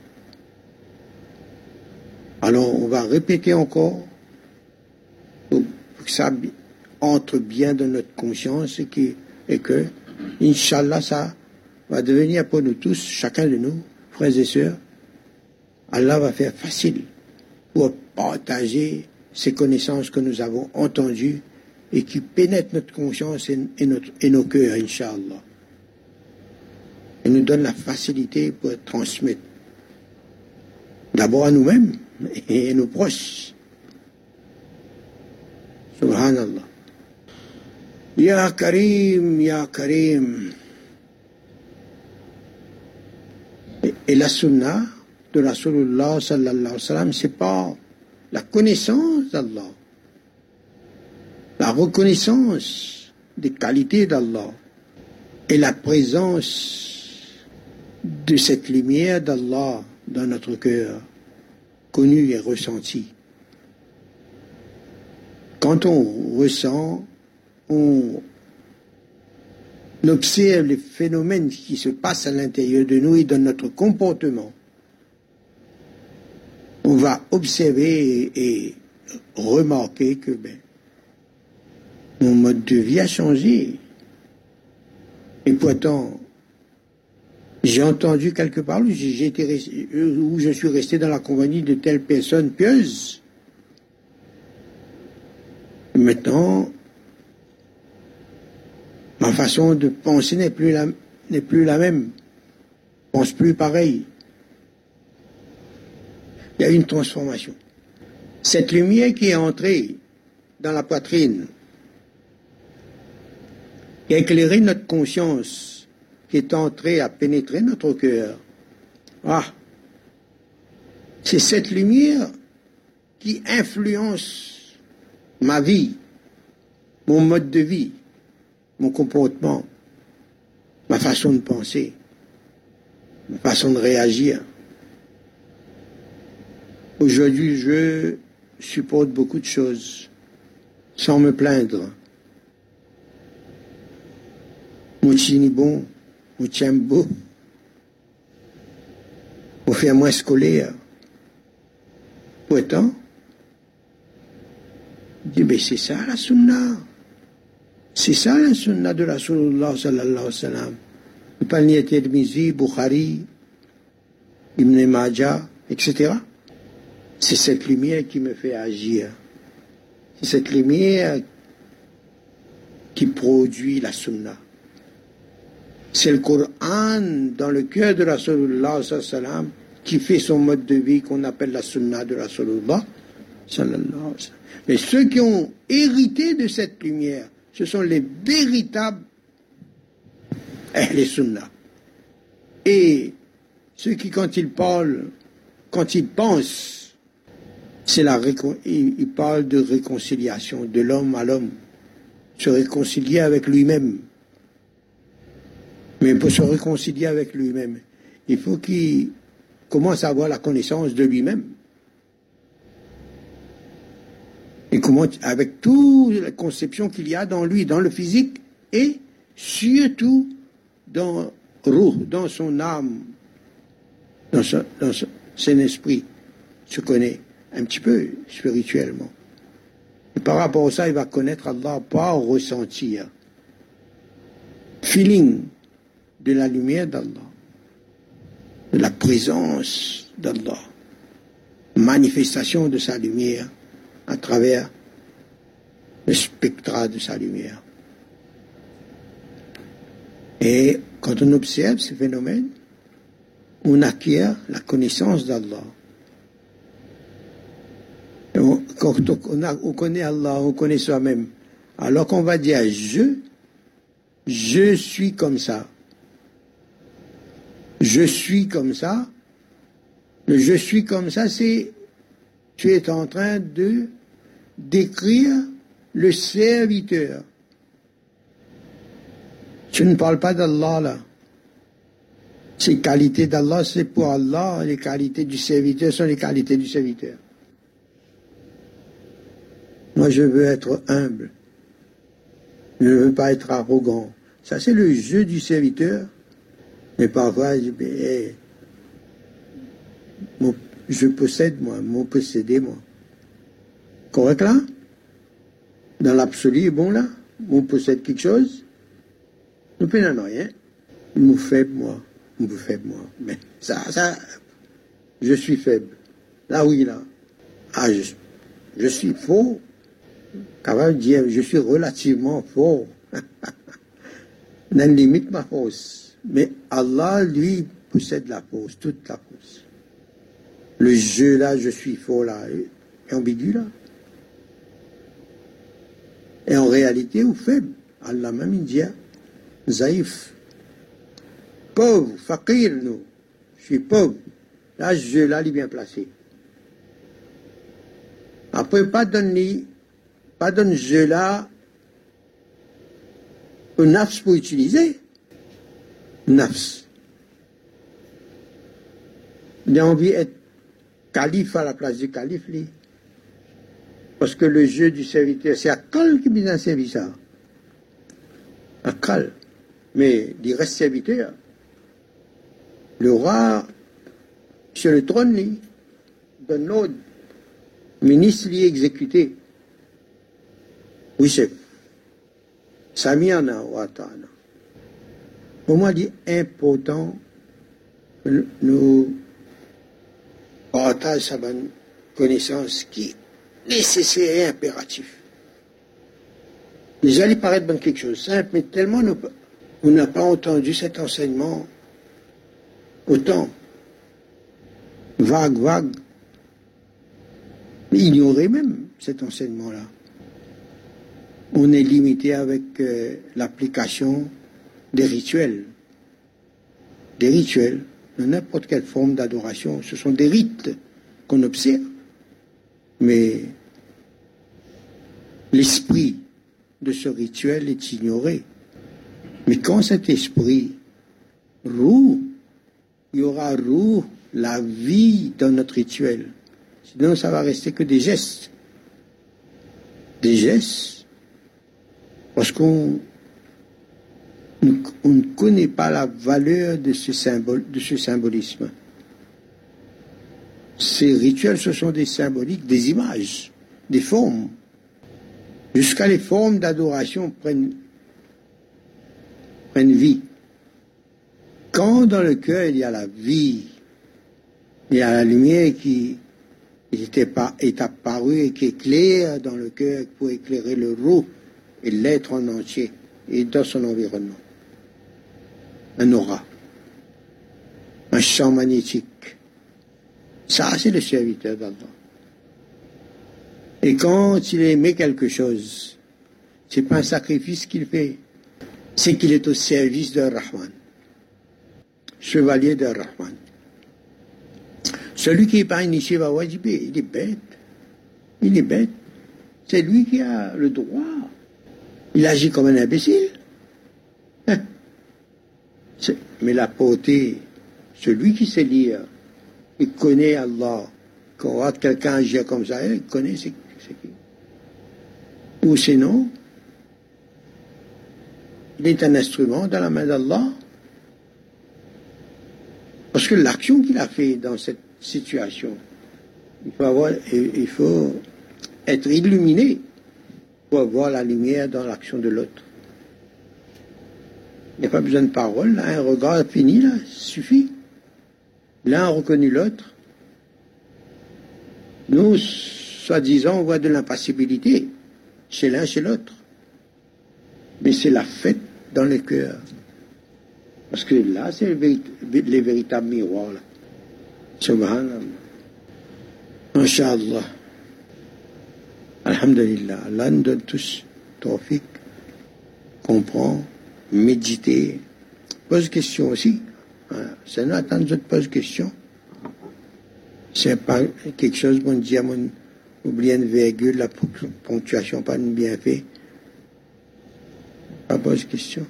Alors, on va répéter encore entre bien dans notre conscience et, que, Inch'Allah, ça va devenir pour nous tous, chacun de nous, frères et sœurs, Allah va faire facile pour partager ces connaissances que nous avons entendues et qui pénètrent notre conscience et nos cœurs, Inch'Allah. Et nous donne la facilité pour transmettre d'abord à nous-mêmes et à nos proches Subhanallah. Ya Karim, Ya Karim. Et, la sunna de Rasulullah sallallahu alayhi wa sallam, c'est pas la connaissance d'Allah. la reconnaissance des qualités d'Allah et la présence de cette lumière d'Allah dans notre cœur, connue et ressentie. Quand on ressent, on observe les phénomènes qui se passent à l'intérieur de nous et dans notre comportement. On va observer et, remarquer que ben, mon mode de vie a changé. Et pourtant, j'ai entendu quelque part où, où je suis resté dans la compagnie de telle personne pieuse. Maintenant, ma façon de penser n'est plus la, même. Je pense plus pareil. Il y a une transformation. Cette lumière qui est entrée dans la poitrine, qui a éclairé notre conscience, qui est entrée à pénétrer notre cœur. Ah, c'est cette lumière qui influence ma vie, mon mode de vie, mon comportement, ma façon de penser, ma façon de réagir. Aujourd'hui, je supporte beaucoup de choses sans me plaindre. Mouchini bon, beau, pour faire moins scolaire. Pourtant, dit, mais c'est ça la sunna. C'est ça la sunna de Rasulullah sallallahu alayhi wa sallam. Le panier Tirmizi, Bukhari, Ibn Majah, etc. C'est cette lumière qui me fait agir. C'est cette lumière qui produit la sunna. C'est le Coran dans le cœur de Rasulullah sallam qui fait son mode de vie qu'on appelle la sunna de Rasulullah sallallahu Mais ceux qui ont hérité de cette lumière, ce sont les véritables les sunnah. Et ceux qui, quand ils parlent, quand ils pensent, c'est la ils parlent de réconciliation de l'homme à l'homme, se réconcilier avec lui-même. Mais pour se réconcilier avec lui-même, il faut qu'il commence à avoir la connaissance de lui-même. Et avec toute la conception qu'il y a dans lui, dans le physique, et surtout dans son âme, dans son, dans son esprit, se connaît un petit peu spirituellement. Et par rapport à ça, il va connaître Allah par ressentir. Feeling de la lumière d'Allah, de la présence d'Allah, manifestation de sa lumière à travers le spectre de sa lumière. Et quand on observe ces phénomènes, on acquiert la connaissance d'Allah. Quand on, on, connaît Allah, on connaît soi-même. Alors qu'on va dire je, je suis comme ça je suis comme ça. Le je suis comme ça, c'est tu es en train de décrire le serviteur. Tu ne parles pas d'Allah là. Ces qualités d'Allah, c'est pour Allah. Les qualités du serviteur sont les qualités du serviteur. Moi, je veux être humble. Je ne veux pas être arrogant. Ça, c'est le jeu du serviteur. Mais parfois, je dis, je possède moi, mon possédé moi. Correct là? Dans l'absolu, bon là? Mon possède quelque chose? Nous prenons rien. Mon faible moi. Mon faible moi. Mais ça, ça, je suis faible. Là oui là. Ah, je, suis faux. Capable dire, je suis relativement faux. Dans limite ma force. Mais Allah, lui, possède la force, toute la force. Le jeu là, je suis faux là, est ambigu là. Et en réalité, ou faible. Allah dit, hein, zaïf, pauvre, fakir, nous. Je suis pauvre. Là, je là, il est bien placé. Après, pas donner, pas donner je là un nafs pour utiliser. Nafs. Il a envie d'être calife à la place du calife. Parce que le jeu du serviteur, c'est Akal qui vient servir ça. Akal. Mais il reste serviteur. Le roi, sur le trône, lui, donne l'ordre. Ministre, lui, exécuté. Oui, chef. Samiana Watana. Pour moi, dit important nous partageons sa bonne connaissance qui est nécessaire et impératif. Déjà, il paraît bon quelque chose de simple, mais tellement on n'a pas entendu cet enseignement autant vague, vague, ignorer même cet enseignement-là on est limité avec euh, l'application des rituels. Des rituels, de n'importe quelle forme d'adoration. Ce sont des rites qu'on observe. Mais l'esprit de ce rituel est ignoré. Mais quand cet esprit roue, il y aura roue la vie dans notre rituel. Sinon, ça va rester que des gestes. Des gestes parce qu'on ne connaît pas la valeur de ce, symbolisme. Ces rituels, ce sont des symboliques, des images, des formes. Jusqu'à les formes d'adoration prennent, prennent vie. Quand dans le cœur il y a la vie, il y a la lumière qui est apparue et qui éclaire dans le cœur pour éclairer le roux, et l'être en entier et dans son environnement. Un aura, un champ magnétique. Ça, c'est le serviteur d'Allah. Et quand il aimait quelque chose, c'est pas un sacrifice qu'il fait, c'est qu'il est au service de Rahman, chevalier de Rahman. Celui qui n'est pas initié va wajibé, il est bête. Il est bête. C'est lui qui a le droit il agit comme un imbécile. Mais la beauté, celui qui sait lire, il connaît Allah. Quand on quelqu'un agir comme ça, il connaît c'est qui. Ou sinon, il est un instrument dans la main d'Allah. Parce que l'action qu'il a fait dans cette situation, il faut, avoir, il faut être illuminé pour voir la lumière dans l'action de l'autre. Il n'y a pas besoin de parole, un regard fini, là, suffit. L'un a reconnu l'autre. Nous, soi-disant, on voit de l'impassibilité chez l'un, chez l'autre. Mais c'est la fête dans le cœur. Parce que là, c'est les, véritables miroirs. Subhanallah. Inch'Allah. Alhamdulillah, Allah nous donne tous tawfiq, comprend, méditer, pose question aussi. Ça nous attend de poser question. C'est pas quelque chose, bon dit, mon, oublier une virgule, la ponctuation pas bien fait. Pas pose question.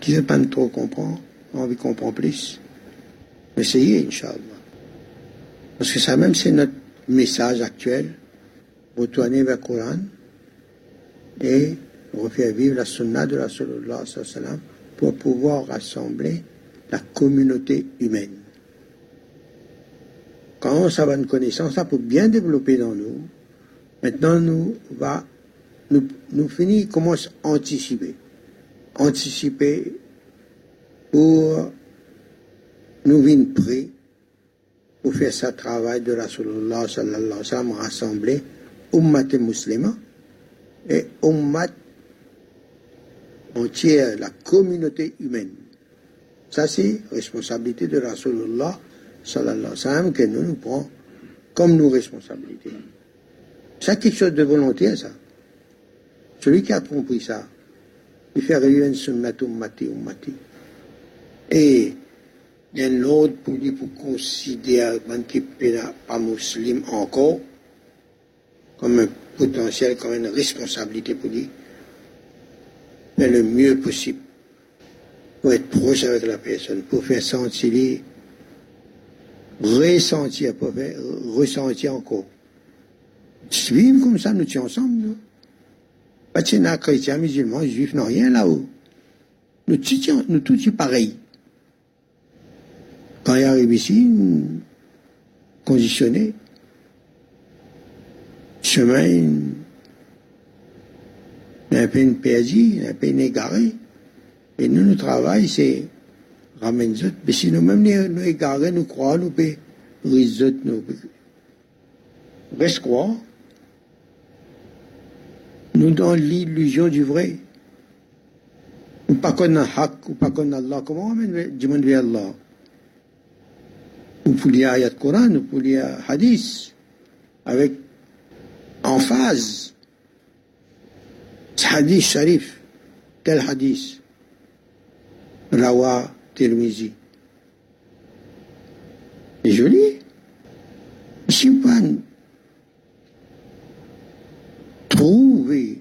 Qui ne pas trop comprendre, on envie comprendre plus. Essayez, Inch'Allah. Parce que ça même, c'est notre message actuel retourner vers le Coran et refaire vivre la sunna de la Sallallahu sallam pour pouvoir rassembler la communauté humaine. Quand ça va une connaissance, ça peut bien développer dans nous. Maintenant, nous va, nous, nous finit, commence à anticiper. Anticiper pour nous venir prêts pour faire ce travail de la sallallahu sallallahu wa sallam, rassembler ummat musulman et ummat entière, la communauté humaine. Ça, c'est responsabilité de Rasulullah sallallahu alayhi wa sallam que nous nous prenons comme nos responsabilités. C'est quelque chose de volontaire, ça. Celui qui a compris ça, il fait une sunnat ummati ummati. Et il y a un autre pour dire pour considérer qu'il n'est pas musulman encore, comme un potentiel, comme une responsabilité pour lui. Mais le mieux possible. Pour être proche avec la personne, pour faire sentir, ressentir, pour faire ressentir encore. Vivre comme ça, nous sommes ensemble, nous. Pas de chrétiens, musulmans, juifs, non, rien là-haut. Nous tous, nous tous pareils. Quand il arrive ici, conditionné, chemin, un peu perdu, un peu égaré. Et nous, notre travail, c'est ramener autres. Mais sinon, même nous égarés, nous croyons, nous pouvons les nous reste croire. Nous dans l'illusion du vrai. Ou pas qu'on a haq, ou pas qu'on a Allah. Comment on du monde vers Allah? Ou pour lire ayat Coran, ou pour lire hadith, avec en phase. Hadith sharif. Quel hadith? Rawa Tirmizi. C'est joli. Pas trouver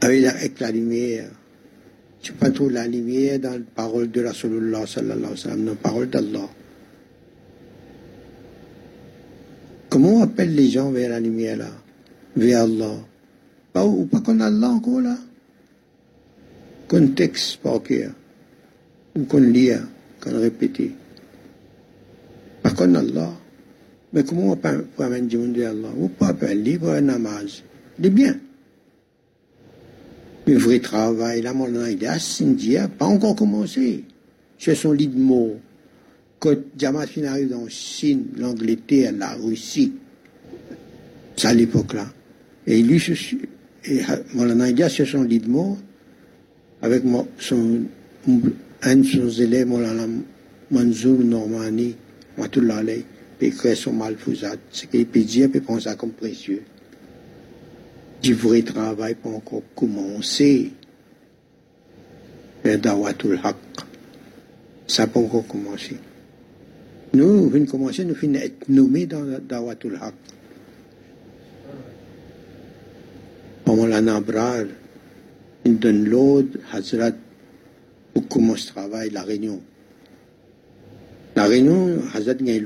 avec la, avec la lumière, tu pas trouver la lumière dans la parole de Rasulullah sallallahu alayhi wa sallam, dans la parole d'Allah. Comment on appelle les gens vers la lumière là? Vers Allah. Pas, ou pas qu'on a Allah encore là? Qu'on texte par cœur. Ou qu'on lit, qu'on répète. Pas qu'on a Allah. Mais comment on peut amener du monde vers Allah? Ou pas appeler pour un namaz? C'est bien. Le vrai travail, là, mon il est pas encore commencé. C'est son lit de mots quand Fin arrive dans Chine, l'Angleterre, la Russie, c'est à l'époque-là. Et lui, et Molana India, c'est son lit de mort, avec son, un de ses élèves, Molana Manzour Normani, Matullah puis créer son malfouzat. Ce qu'il peut dire, peut prendre ça comme précieux. Du vrai travail pour encore commencer. Le dawatul haq. Ça peut encore commencer. Nous, venons commencer, nous finissons être nommés dans Dawatul Haq. La Nabrar, il donne Hazrat, le travail, la réunion. La réunion, Hazrat gagne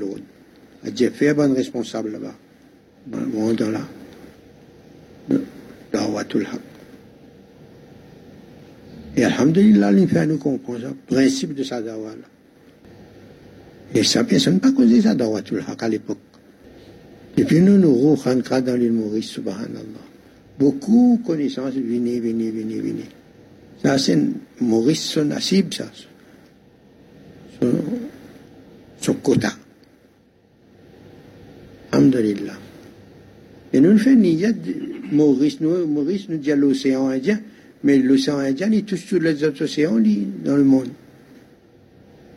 fait un responsable là-bas. Dawatul. Et Alhamdulillah, comprendre le principe de sa. Et ça, personne n'a pas causé ça dans Watul Haq à l'époque. Et puis nous, nous dans l'île subhanallah. Beaucoup de connaissances, venez, venez, venez, venez. Ça, c'est Maurice, son asib, ça. Son, son quota. Alhamdulillah. Et nous, nous faisons Maurice, nous, Maurice nous dit l'océan Indien, mais l'océan Indien, il touche tous les autres océans dans le monde.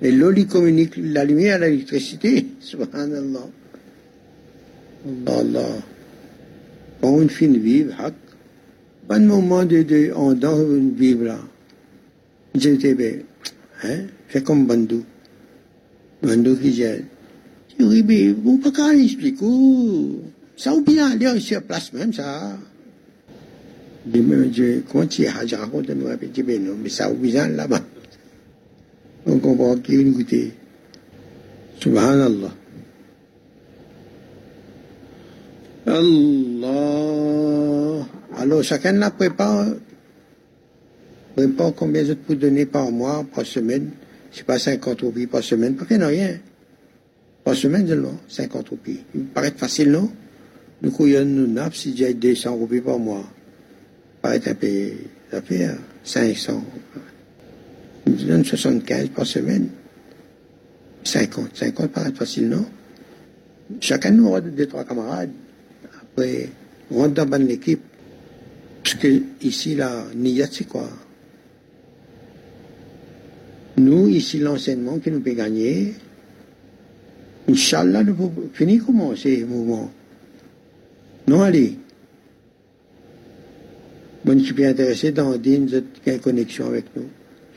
Et l'eau lui communique la lumière à l'électricité. Subhanallah. Allah. Quand une fille vive, pas de moment de, de on dans une vivre là. J'étais bien, hein, fait comme Bandou. Bandou qui dit, oui, mais vous pas qu'à expliquer, ça ou bien aller sur place même, ça. Je dis, comment tu as je me dis, non, mais ça ou bien là-bas. On comprend qu'il une goûter. Subhanallah. Allah. Alors, chacun n'a prépare, prépare combien de pour donner par mois, par semaine. C'est pas 50 roupies par semaine, n'y a rien. Par semaine seulement, 50 roupies. Il me paraît facile, non? Nous couillons nous nappes si j'ai 200 roupies par mois. paraît un peu, ça fait 500 je donne 75 par semaine. 50. 50 paraît facile, non? Chacun nous aura deux, trois camarades. Après, on rentre dans l'équipe. Parce que ici, la Niyat, c'est quoi Nous, ici, l'enseignement qui nous peut gagner, Inch'Allah, nous pouvons finir comment ces mouvements Non, allez. Moi, je suis intéressé dans une connexion avec nous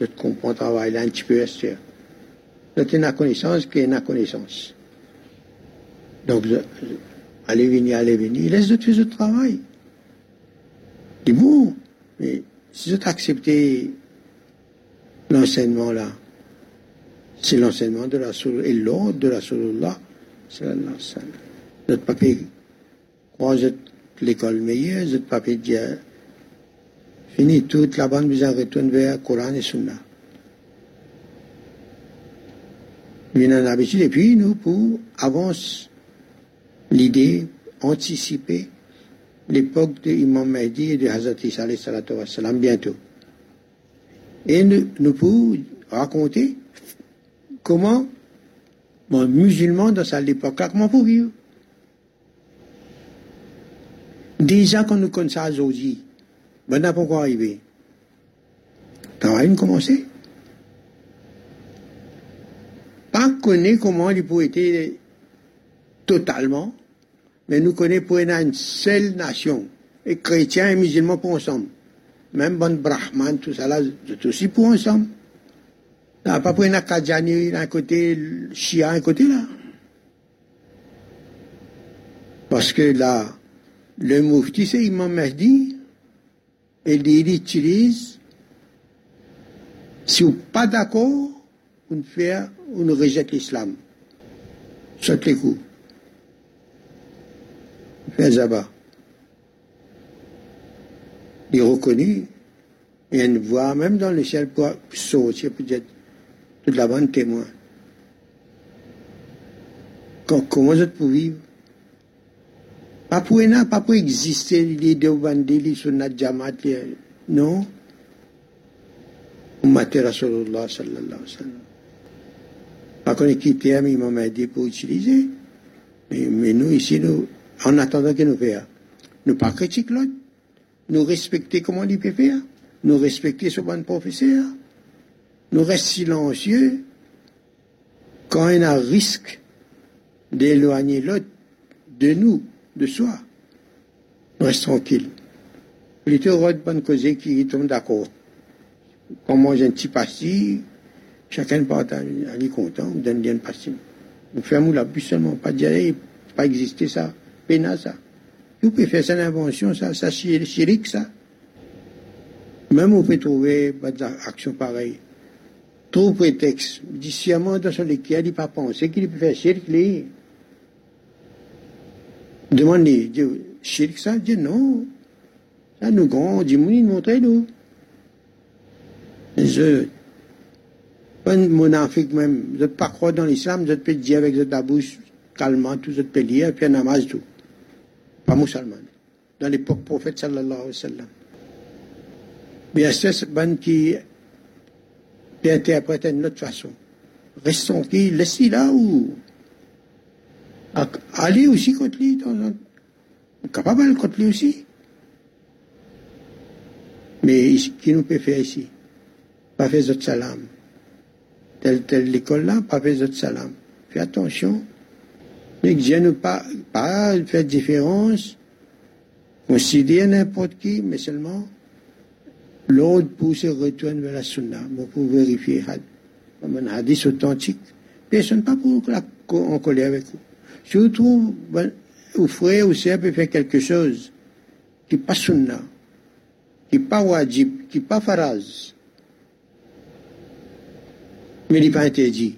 je comprends travail là un petit peu sûr. C'est une connaissance qui est une connaissance. Donc, allez venir, allez venir, laisse de faire ce travail. C'est bon. Mais si vous acceptez l'enseignement là, c'est l'enseignement de la et l'ordre de la alayhi wa sallam. Notre papier croit l'école meilleure, notre papier dit fini toute la bande vous retourne vers Coran et Sunna. Bien en habitude, et puis nous, pour avancer l'idée, anticiper l'époque de Imam Mahdi et de Hazrat Isa salam bientôt. Et nous, nous pouvons raconter comment un musulman dans cette époque-là, comment pour vivre? Déjà quand nous connaissons ça aujourd'hui, ben n'a pas encore arrivé. Commencer. Pas connaître comment il peut être totalement, mais nous connaissons pour une seule nation. Et chrétiens et musulmans pour ensemble. Même bon brahman, tout ça là, c'est aussi pour ensemble. N'a pas pris un Kadjani d'un côté, Shia d'un côté là. Parce que là, le Moufti, c'est Imam Mahdi, et il utilise, si vous n'êtes pas d'accord, on fait, on rejette l'islam. Saute les coups. Fait Zaba. Il est reconnu. Il y a une voix, même dans le ciel, pour sortir peut-être de la bande témoin. Comment vous pouvez vivre? Pas pour pas pour exister, les deux bandits, sur notre jamat, non? Ummati Rasulullah sallallahu alayhi wa sallam. Pas qu'on ait quitté un imam pour utiliser. Mais, mais, nous, ici, nous, en attendant qu'il nous fasse, nous pas critiquer l'autre. Nous respecter comment peut faire. Nous respecter ce bon professeur nous restons silencieux quand y a un risque d'éloigner l'autre de nous, de soi. Nous restons tranquilles. Il était de bonne cause qui tombe d'accord. Quand on mange un petit pastis, chacun partage, on est content, on donne bien une pastis. Nous faisons la plus seulement, pas dire, pas exister ça, ça. Vous pouvez faire cette invention, ça, ça, c'est chérique ça. Même on peut trouver des actions pareilles tout prétexte, dit sciemment dans son lequel il pas pensé qu'il peut faire cirque, lui. Demandez, cirque ça, dit non. Ça nous mouni, montrez-nous. Je, pas mon Afrique même, vous n'êtes pas croire dans l'islam, vous êtes dire avec votre bouche calmement, tout, vous êtes lire, puis un namaz tout. Pas musulman. Dans l'époque prophète sallallahu alayhi wa sallam. Sûr, c'est qui puis interpréter d'une autre façon. Restons qui, laissez là ou allez aussi contre lui, capable contre lui aussi. Mais qui nous peut faire ici? Pas faire autres salam. Telle, telle l'école là, pas faire autres salam. Fais attention. Ne pas, pas faire différence, considérer n'importe qui, mais seulement l'autre pousse et retourne vers la sunna. pour vérifier un hadith authentique. Personne pas pour en coller avec vous. Trouvez, ben, vous frère ou sœur peut faire quelque chose qui n'est pas sunna, qui n'est pas wajib, qui n'est pas faraz, mais il n'est pas interdit.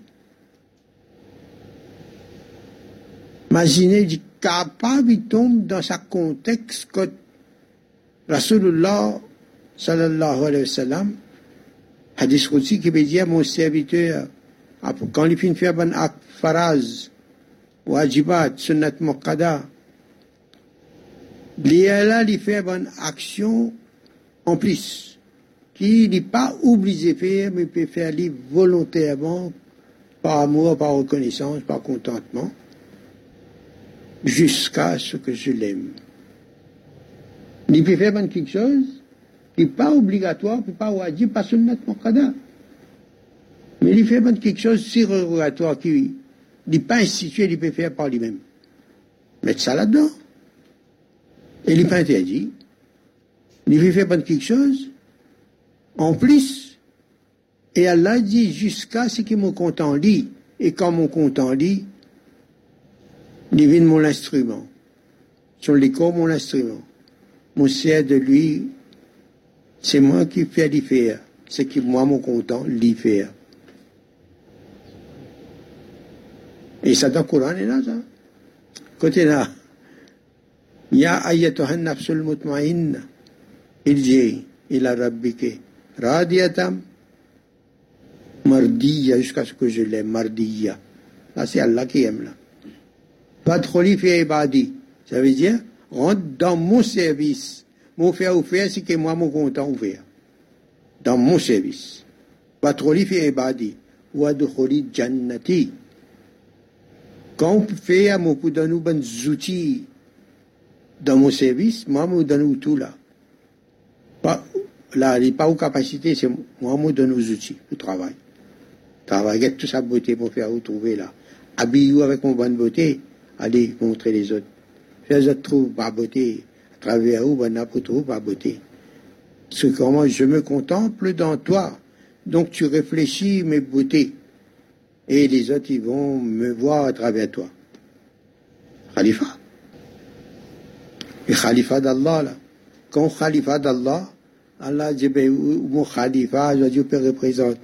Imaginez, il capable, il tombe dans sa contexte que Rasulullah sallallahu alayhi wa sallam, hadith Qudsi qui veut dire mon serviteur, quand il finit faire acte faraz, wajibat, sunnat muqada, il fait une action en plus, qui n'est pas obligé de faire, mais peut faire volontairement, par amour, par reconnaissance, par contentement, jusqu'à ce que je l'aime. Il peut faire quelque chose, qui n'est pas obligatoire, qui n'est pas wajib, pas sunnat muqada. Mais il fait quelque chose de surrogatoire qui n'est pas institué, il peut faire par lui-même. Mettre ça là-dedans. Et il n'est pas interdit. Il fait faire quelque chose en plus. Et Allah dit jusqu'à ce que mon compte en lit. Et quand mon compte en lit, vient mon instrument. Les corps, mon instrument. Mon sert de lui C'est moi qui fais l'y faire. C'est qui, moi, mon content, l'y faire. Et ça dans le Coran est là, ça. Côté là. Ya ayyatuhan nafsul mutma'inna. Irji ila rabbike. Radiyatam. Mardiya, jusqu'à ce que je l'aime. Mardiya. Là, c'est Allah qui aime, là. Fadkholi fi ibadi. Ça veut dire, rentre dans mon service. Mon faire faire, c'est que moi, mon content ou faire. Dans mon service. Fadkholi fi ibadi. Wadkholi jannati. Quand on fait à mon donne nous bonnes outils dans mon service, moi, je donne tout là. Là, il pas aux capacités, c'est moi, je donne aux outils pour travail. Travailler avec toute sa beauté pour faire vous trouver là. Habillez-vous avec mon bonne beauté, allez montrer les autres. Les autres trouvent beauté. À travers vous, ma beauté. C'est comment je me contemple dans toi. Donc tu réfléchis mes beautés et les autres, ils vont me voir à travers toi. Khalifa. Et Khalifa d'Allah, là. Quand Khalifa d'Allah, Allah dit, ben, mon Khalifa, je Dieu peut représenter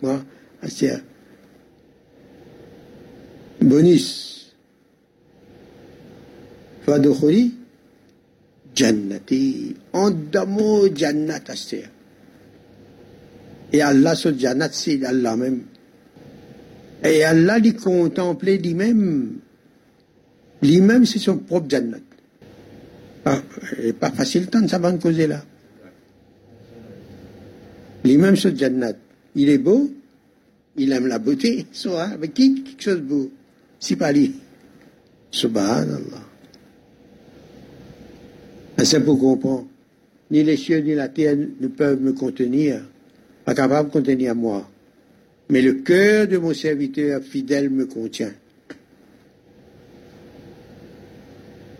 Et Allah, sur Jannat, c'est Allah même. Et Allah lui contemplait lui-même. Lui-même, c'est son propre Jannat. Ah, n'est pas facile tant de savoir causer là. Lui-même, ce Jannat. Il est beau, il aime la beauté, soit avec qui quelque chose de beau? C'est pas lui. Subhanallah. C'est pour comprendre. Ni les cieux ni la terre ne peuvent me contenir, pas capable de contenir moi mais le cœur de mon serviteur fidèle me contient.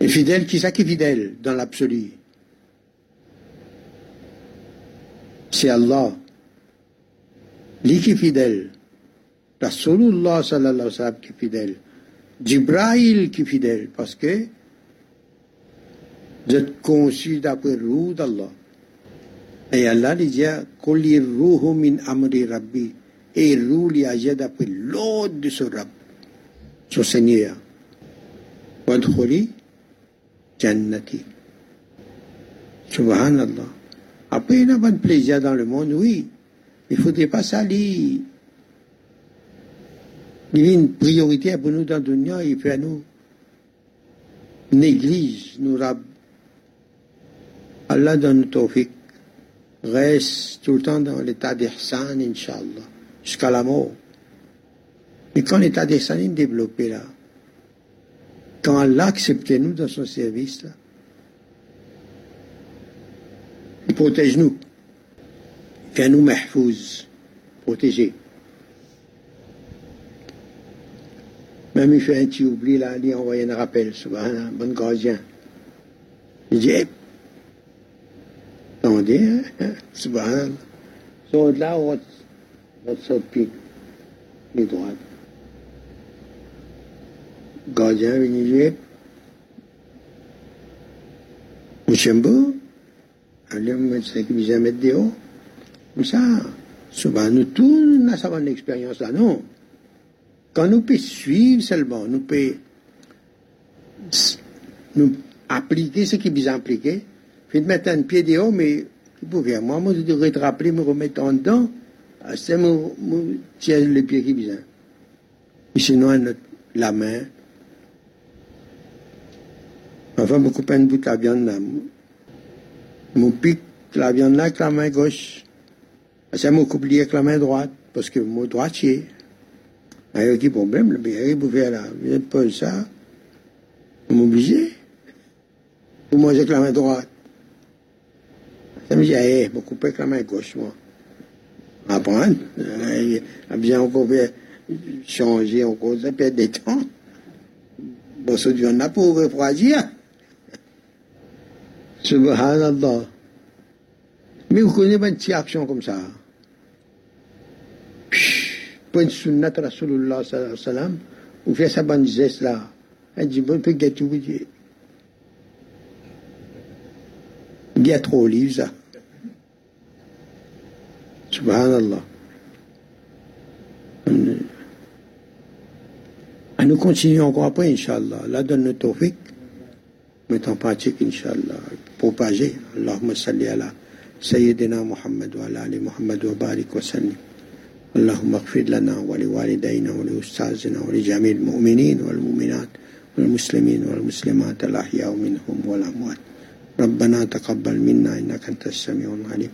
Et fidèle, qui ça qui est fidèle dans l'absolu? C'est Allah. Lui qui est fidèle. Rasulullah sallallahu alayhi wa sallam qui est fidèle. Jibraïl qui est fidèle. Parce que vous êtes conçu d'après le roux d'Allah. Et Allah dit, Qul min amri rabbi et roule agit d'après l'ordre de ce Rab, son Seigneur. Jannati. Subhanallah. Après, il y a pas de plaisir dans le monde, oui. Il ne faudrait pas salir. Il y a une priorité pour nous dans le monde, il fait à nous néglige, nous rab. Allah donne tawfiq. Reste tout le temps dans l'état d'ihsan, Inch'Allah jusqu'à la mort. Mais quand l'état des est développé là, quand Allah accepte nous dans son service là, il protège nous. Il fait nous mahfouz, protégés. Même il fait un petit oubli là, il envoie un rappel, un bon gardien. Il dit, eh, attendez, hein, subhanallah. Sont là, notre pied, les droite. Gardien dire, Mouchembo, médecin qui vient mettre dehors. Comme ça, souvent, nous tous, nous avons une expérience là, non. Quand nous pouvons suivre seulement, nous pouvons nous appliquer ce qui est bien appliqué, puis mettre un pied dehors, mais vous pouvez, moi, moi, je devrais te rappeler, me remettre en dedans, ah, c'est mon, tiens les pieds qui vient. Et sinon, la main. Enfin, je coupe un bout de la viande là. Je pique la viande là avec la main gauche. C'est mon coupe avec la main droite, parce que mon droitier. Il y a un problème, le bien, faire là. N'êtes pas ça. Vous m'obligez. Vous mangez avec la main droite. Me dit, eh, je coupe avec la main gauche, moi apprendre. Euh, bien encore changer encore, ça perd des temps. Bon, ce Dieu en a pour refroidir. Subhanallah. Mais vous connaissez pas une petite action comme ça. Pour une sunnat Rasulullah sallam, vous faites sa bonne geste là. Elle dit, bon, peut get vous dire. Il y a trop livre ça. Subhanallah. nous continuons encore après, Inch'Allah. Là, donne-nous tawfiq. Mettons en pratique, Inch'Allah. Propager. Allahumma salli ala سيدنا محمد وعلى آل محمد وبارك وسلم اللهم اغفر لنا ولوالدينا ولأستاذنا ولجميع المؤمنين والمؤمنات والمسلمين والمسلمات الأحياء منهم والأموات ربنا تقبل منا إنك أنت السميع العليم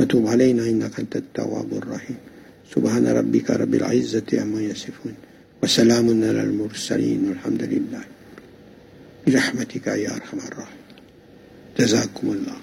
وتب علينا إنك أنت التواب الرحيم. سبحان ربك رب العزة عما يصفون وسلام على المرسلين والحمد لله. برحمتك يا أرحم الراحمين. جزاكم الله